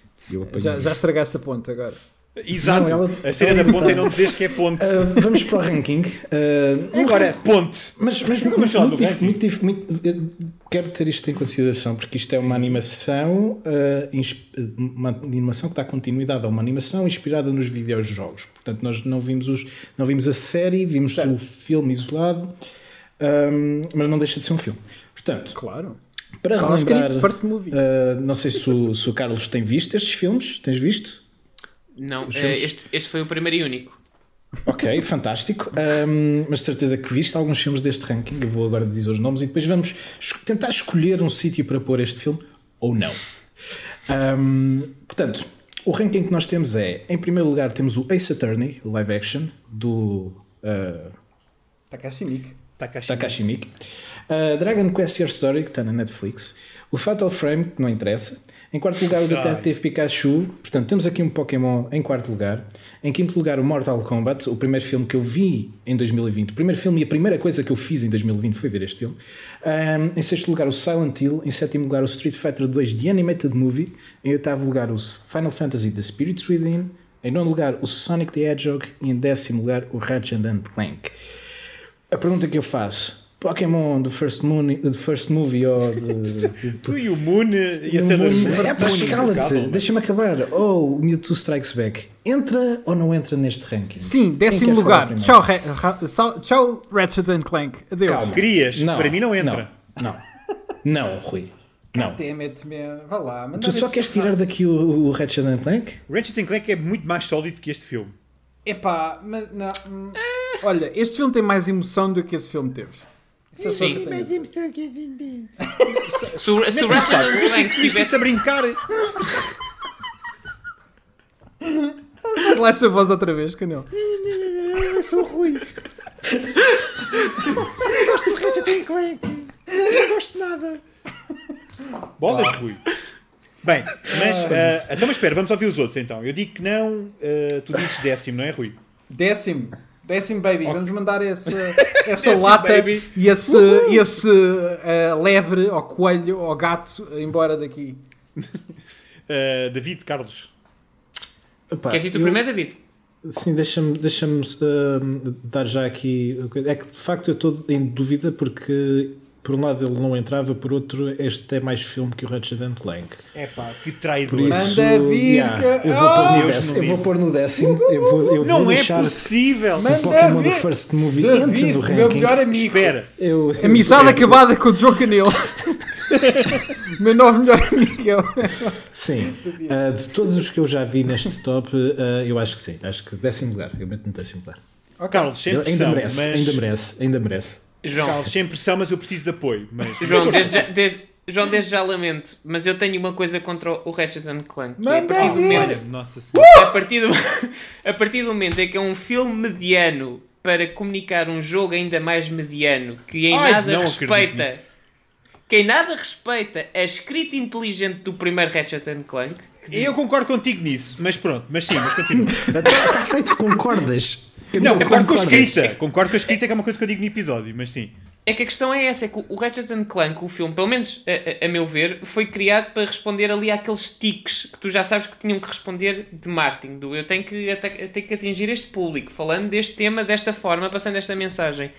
Já, já estragaste a ponta agora. Exato, Não, ela- a cena da ponte tá. é não dizer que é ponte. Ah, vamos para o ranking. Ah, Agora, ponte. mas, mas Vamos muito, muito, dif- muito dif- muito- quero ter isto em consideração porque isto é uma animação, ah, ins- uma animação que dá continuidade a uma animação inspirada nos videojogos. Portanto, nós não vimos, os, não vimos a série, vimos o filme isolado, ahm, mas não deixa de ser um filme. Portanto, Claro. para Carlos relembrar, Canito, first movie. ah, não sei se o, se o Carlos tem visto estes filmes. Tens visto? Não, eh, filmes? este, este foi o primeiro e único. Ok, fantástico. Um, mas de certeza que viste alguns filmes deste ranking. Eu vou agora dizer os nomes e depois vamos tentar escolher um sítio para pôr este filme ou não. Um, portanto, o ranking que nós temos é: em primeiro lugar, temos o Ace Attorney, o live action, do uh, Takashi Miike. Takashi. Takashi Miike. Uh, Dragon Quest Your Story, que está na Netflix. O Fatal Frame, que não interessa. Em quarto lugar, o Detective Pikachu. Portanto, temos aqui um Pokémon em quarto lugar. Em quinto lugar, o Mortal Kombat, o primeiro filme que eu vi em 2020. O primeiro filme e a primeira coisa que eu fiz em 2020 foi ver este filme. Um, em sexto lugar, o Silent Hill. Em sétimo lugar, o Street Fighter 2 The Animated Movie. Em oitavo lugar, o Final Fantasy The Spirits Within. Em nono lugar, o Sonic the Hedgehog. E em décimo lugar, o Ratchet and Clank. A pergunta que eu faço: Pokémon do First, Moon, do first Movie ou de. <laughs> Tu e o Moon ser Moon- das é pá, Moon cala-te, impecável, deixa-me acabar. Ou o Mewtwo Strikes Back entra ou não entra neste ranking? Sim, décimo lugar. Tchau, Ra- tchau, Ratchet and Clank. Adeus. Calma. Querias? Para mim não entra. Não, não, não Rui. Não. Man. Vá lá. Tu só queres tirar daqui o, o Ratchet and Clank? Ratchet and Clank é muito mais sólido que este filme. Epá, mas não. hum, Olha, este filme tem mais emoção do que esse filme teve. Isso é só Sim. o que eu tenho a dizer. Se o, Ratchet and Clank Estivesse tivesse a brincar. Faz lá essa voz outra vez, Canel. Eu sou o Rui. Eu gosto do Ratchet and Clank. Eu não gosto de nada. Bolas, Rui. Bem, mas. ah, então, mas espera, vamos ouvir os outros então. Eu digo que não. ah, tu dizes décimo, não é, Rui? Décimo. Décimo, baby. Vamos mandar <laughs> essa, essa Décimo, lata baby. e esse, esse eh, lebre ou coelho ou gato embora daqui. Ah, <laughs> David, Carlos. Epá, Queres ir tu eu- primeiro, David? Sim, deixa-me deixa dar já aqui. É que de facto eu estou em dúvida porque, por um lado, ele não entrava, por outro, este é mais filme que o Ratchet and Clank. É pá, que Por traidor. isso, Manda vir, yeah, que- eu, vou pôr no Deus décimo, eu vou pôr no décimo. Eu vou, eu Não vou é deixar possível. Manda o Pokémon do. First Movie entre no meu ranking. melhor amigo. Espera. Eu, Amizade eu- acabada com o João Canelo. <laughs> meu novo melhor amigo. é o- Sim, Ah, de todos os que eu já vi neste top, ah, eu acho que sim. Acho que décimo lugar. Eu meto no décimo lugar. Carlos, sem Ele ainda merece, mas... ainda merece, ainda merece. João, Carlos, sem pressão, mas eu preciso de apoio. Mas... <laughs> João, desde já, <laughs> desde, João, desde já lamento, mas eu tenho uma coisa contra o Ratchet and Clank. é Manda partir do vir. momento- Olha, <laughs> nossa senhora. a partir, do, a partir do momento em que é um filme mediano para comunicar um jogo ainda mais mediano que em Ai, nada respeita que em nada respeita a escrita inteligente do primeiro Ratchet and Clank Eu concordo contigo nisso, mas pronto, mas sim, mas continua. Está feito, concordas? Não, concordo com a escrita. Concordo com a escrita, que é uma coisa que eu digo no episódio, mas sim. é que a questão é essa, é que o Ratchet and Clank, o filme, pelo menos a, a- a meu ver, foi criado para responder ali àqueles tiques que tu já sabes que tinham que responder de marketing, do eu tenho que, eu tenho que atingir este público, falando deste tema desta forma, passando esta mensagem.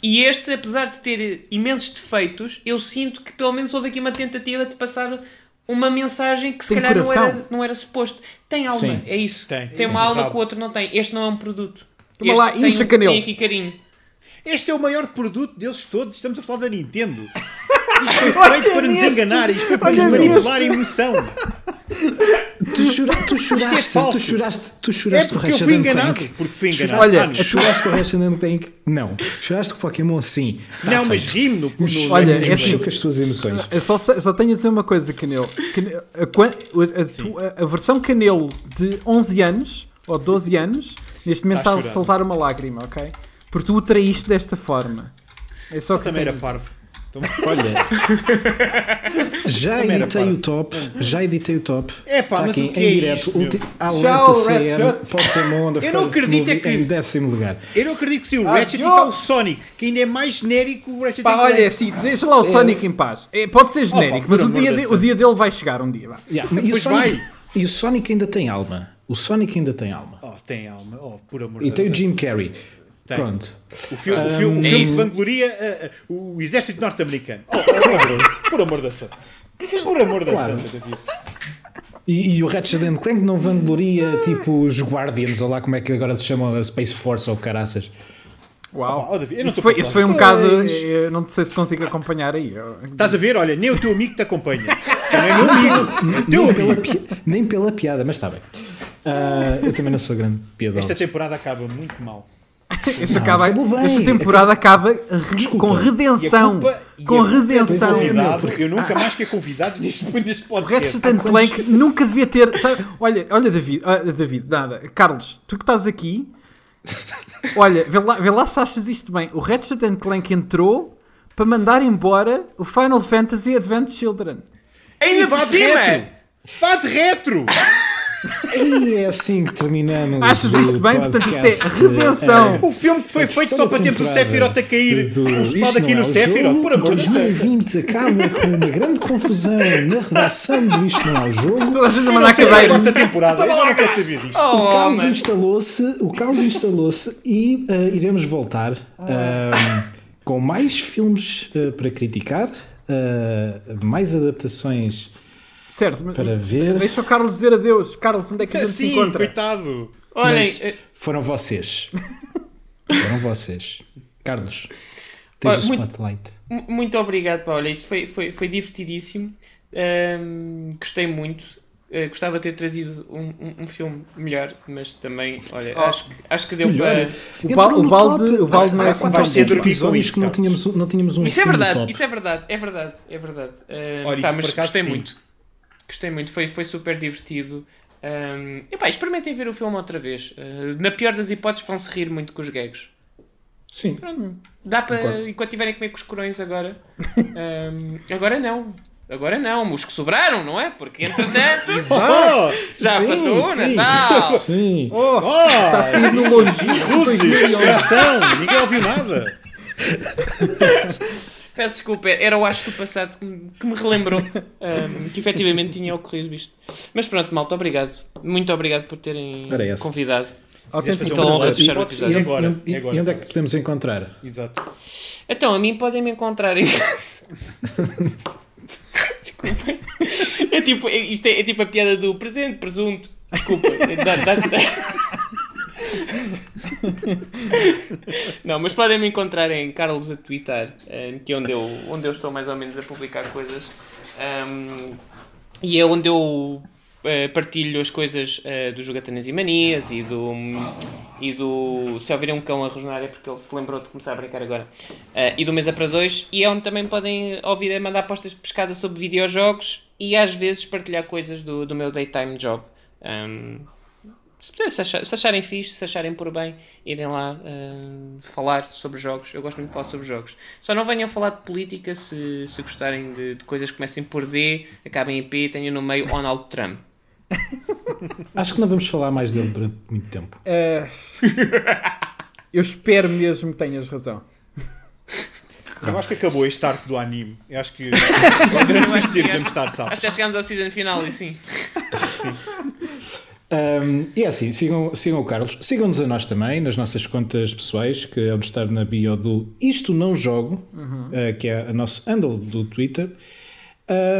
E este, apesar de ter imensos defeitos, eu sinto que pelo menos houve aqui uma tentativa de passar uma mensagem que se Tem calhar não era, não era suposto. Tem alma, Sim. é isso. Tem. Tem Sim. uma alma Sabe. que o outro não tem. Este não é um produto. Toma Este lá, tem, incha canelo. tem aqui carinho. Este é o maior produto deles todos. Estamos a falar da Nintendo. <laughs> Isto foi feito para nos enganar. Isto foi para Olha nos manipular a emoção. Tu, chora, tu choraste, falso. tu choraste, tu É choraste com o Ratchet and enganado. Clank. Porque fui enganado. Choraste, Olha, Ah, choraste com o Ratchet and Clank? Não. Choraste com o Pokémon? Sim. Tá Não, mas rimo no, no Olha, é assim, as tuas emoções. Eu só, só tenho a dizer uma coisa, Canelo. Canelo- a, a- a- a versão Canelo de 11 anos, ou 12 anos, neste momento Tá está a chorando. saltar uma lágrima, ok? Porque tu o traíste desta forma. É só que também era parvo. Olha, <laughs> já editei o top. Já editei o top. É pá, Está mas aqui o que em é direto. isto, ulti- Alerta Ratchet. Pokémon da Eu não acredito é que- em décimo lugar. Eu não acredito que seja o Ah, Ratchet e eu- está o Sonic, que ainda é mais genérico o Ratchet Pá, olha, é assim, deixa lá o Sonic em paz. É, pode ser genérico, por mas o dia, de o dia dele vai chegar um dia. vá. Yeah, E, o Sonic, vai. e o Sonic ainda tem alma. O Sonic ainda tem alma. Tem alma. Oh, por amor E tem o. Jim Carrey. Tem. Pronto. O filme, o filme, o É filme isso. que vangloria uh, uh, o exército norte-americano. Oh, oh, <laughs> por amor da santa. Por amor da Claro. santa, David. E, e o Ratchet and Clank não vangloria tipo os Guardians, ou lá como é que agora se chama a Space Force ou caraças. Uau. Oh, David, isso, foi, isso foi um bocado. Eh, Não sei se consigo acompanhar aí. Estás a ver? Olha, nem o teu amigo te acompanha. <laughs> Não é meu amigo. Teu Nem amigo. pela, nem pela piada, mas está bem. Ah, eu também não sou grande piadão. Esta temporada acaba muito mal. Esta, acaba, tudo bem. esta temporada acaba Desculpa. com redenção. culpa- Com é redenção. É, convidado. porque- Eu nunca mais que convidado neste, <laughs> neste O podcast. Ratchet and Clank nunca devia ter. sabe? olha, olha, David, ah, David, nada. Carlos, tu que estás aqui, <laughs> olha, vê lá, vê lá se achas isto bem. O Ratchet and Clank entrou para mandar embora o Final Fantasy Advent Children. Ainda Vá por cima! retro. Vá de retro! <laughs> E é assim que terminamos. Achas o isto bem? Portanto, isto é podcast, redenção. eh, O filme que foi feito só para termos o Sephiroth a cair. do- O resultado aqui não no é o Sephiroth, jogo. por amor de Deus. 2020 acaba com uma grande confusão na redação do Isto Não é o Jogo. Toda a gente a mandar se é a cadeiras. nossa temporada. Eu não quero saber disto. O Oh, caos man. instalou-se, o caos instalou-se e eh, iremos voltar ahm, com mais filmes eh, para criticar, eh, mais adaptações Certo, mas para ver. deixa o Carlos dizer adeus. Carlos, onde é que a gente se Sim, encontra? coitado. Olhem, Mas eh, foram vocês. <laughs> Foram vocês. Carlos, tens Olha, o muito- spotlight. mu- muito obrigado. Olha, isto foi, foi, foi divertidíssimo. Ahm, gostei muito. Eh, gostava de ter trazido um, um, um filme melhor, mas também, olha, Oh. acho, que, acho que deu Melhor. para. O no balde- top. o balde não é assim episódios isso, que não tínhamos, um- não tínhamos um Isso é verdade, isso é verdade, é verdade, é verdade. Ahm, Olha, pá, mas gostei sim. muito. Gostei muito, foi, foi super divertido. Ahm, epá, experimentem ver o filme outra vez. Ah, na pior das hipóteses, vão se rir muito com os gags. Sim. Dá para, enquanto tiverem a comer com os corões agora. <laughs> ahm, agora não. Agora não, os que sobraram, não é? Porque entretanto <laughs> Oh! <laughs> já Sim, passou o sim. Natal. Sim. Oh, Oh! está longínquo Luzes, 2011. coração, ninguém ouviu nada. Peço desculpa, era o acho do passado que me, que me relembrou <laughs> ahm, que efetivamente tinha ocorrido isto. Mas pronto, malta, obrigado. Muito obrigado por terem é convidado. Então, honra de fechar o episódio. E agora? E, agora, e onde é que Carlos? podemos encontrar? Exato. Então, a mim podem me encontrar em. <laughs> Desculpem. É tipo, é- isto é, é tipo a piada do presente, presunto. Desculpa. É, dá- dá- dá- <laughs> Não, mas podem me encontrar em Carlos a Twitter, eh, que é onde eu, onde eu estou mais ou menos a publicar coisas. Ahm, e é onde eu eh, partilho as coisas eh, do Jogatanas e Manias e do, e do. Se ouvirem um cão a rosnar é porque ele se lembrou de começar a brincar agora. Eh, e do Mesa para Dois. E é onde também podem ouvir a mandar apostas de pescada sobre videojogos e às vezes partilhar coisas do, do meu daytime job. Ahm, se, achar- se acharem fixe, se acharem por bem, irem lá ahm, falar sobre jogos. Eu gosto muito de falar sobre jogos. Só não venham falar de política se, se gostarem de, de coisas que comecem por D, acabem em P e tenham no meio Donald Trump. <laughs> Acho que não vamos falar mais dele durante muito tempo. Eh, eu espero mesmo que tenhas razão. Eu acho que acabou este arco do anime. Eu acho que <laughs> durante acho este que tempo devemos estar Acho que já chegámos ao season final e sim. Um, e é assim, sigam, sigam o Carlos, sigam-nos a nós também nas nossas contas pessoais, que é onde estar na bio do Isto Não Jogo, uh, que é a nosso handle do Twitter.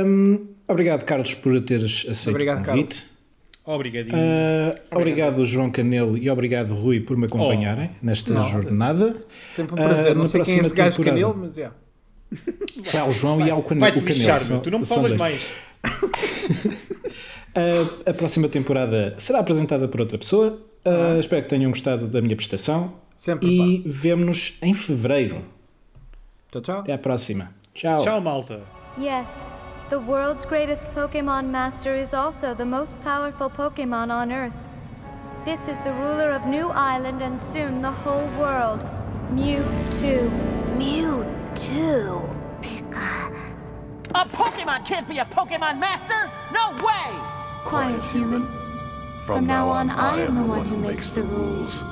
Um, obrigado, Carlos, por teres aceito Obrigado, o convite. Obrigadinho. Uh, obrigado, João Canelo, e obrigado, Rui, por me acompanharem nesta Nada. jornada. Sempre um prazer. Ah, não sei quem é esse gajo temporada. canelo, mas é. Há o João e há o, Cane- Vai-te o Canelo. lixar, meu. Tu não me falas mais. <laughs> A próxima temporada será apresentada por outra pessoa. Uh, Espero que tenham gostado da minha prestação. Sempre, E vemo-nos em fevereiro. Tchau, tchau. Até à próxima. Tchau. Tchau, malta. Yes, the world's greatest Pokemon master is also the most powerful Pokemon on Earth. This is the ruler of New Island and soon the whole world, Mewtwo. Mewtwo. A Pokemon can't be a Pokemon master! No way! Quiet human. From now on, I am the one who makes the rules.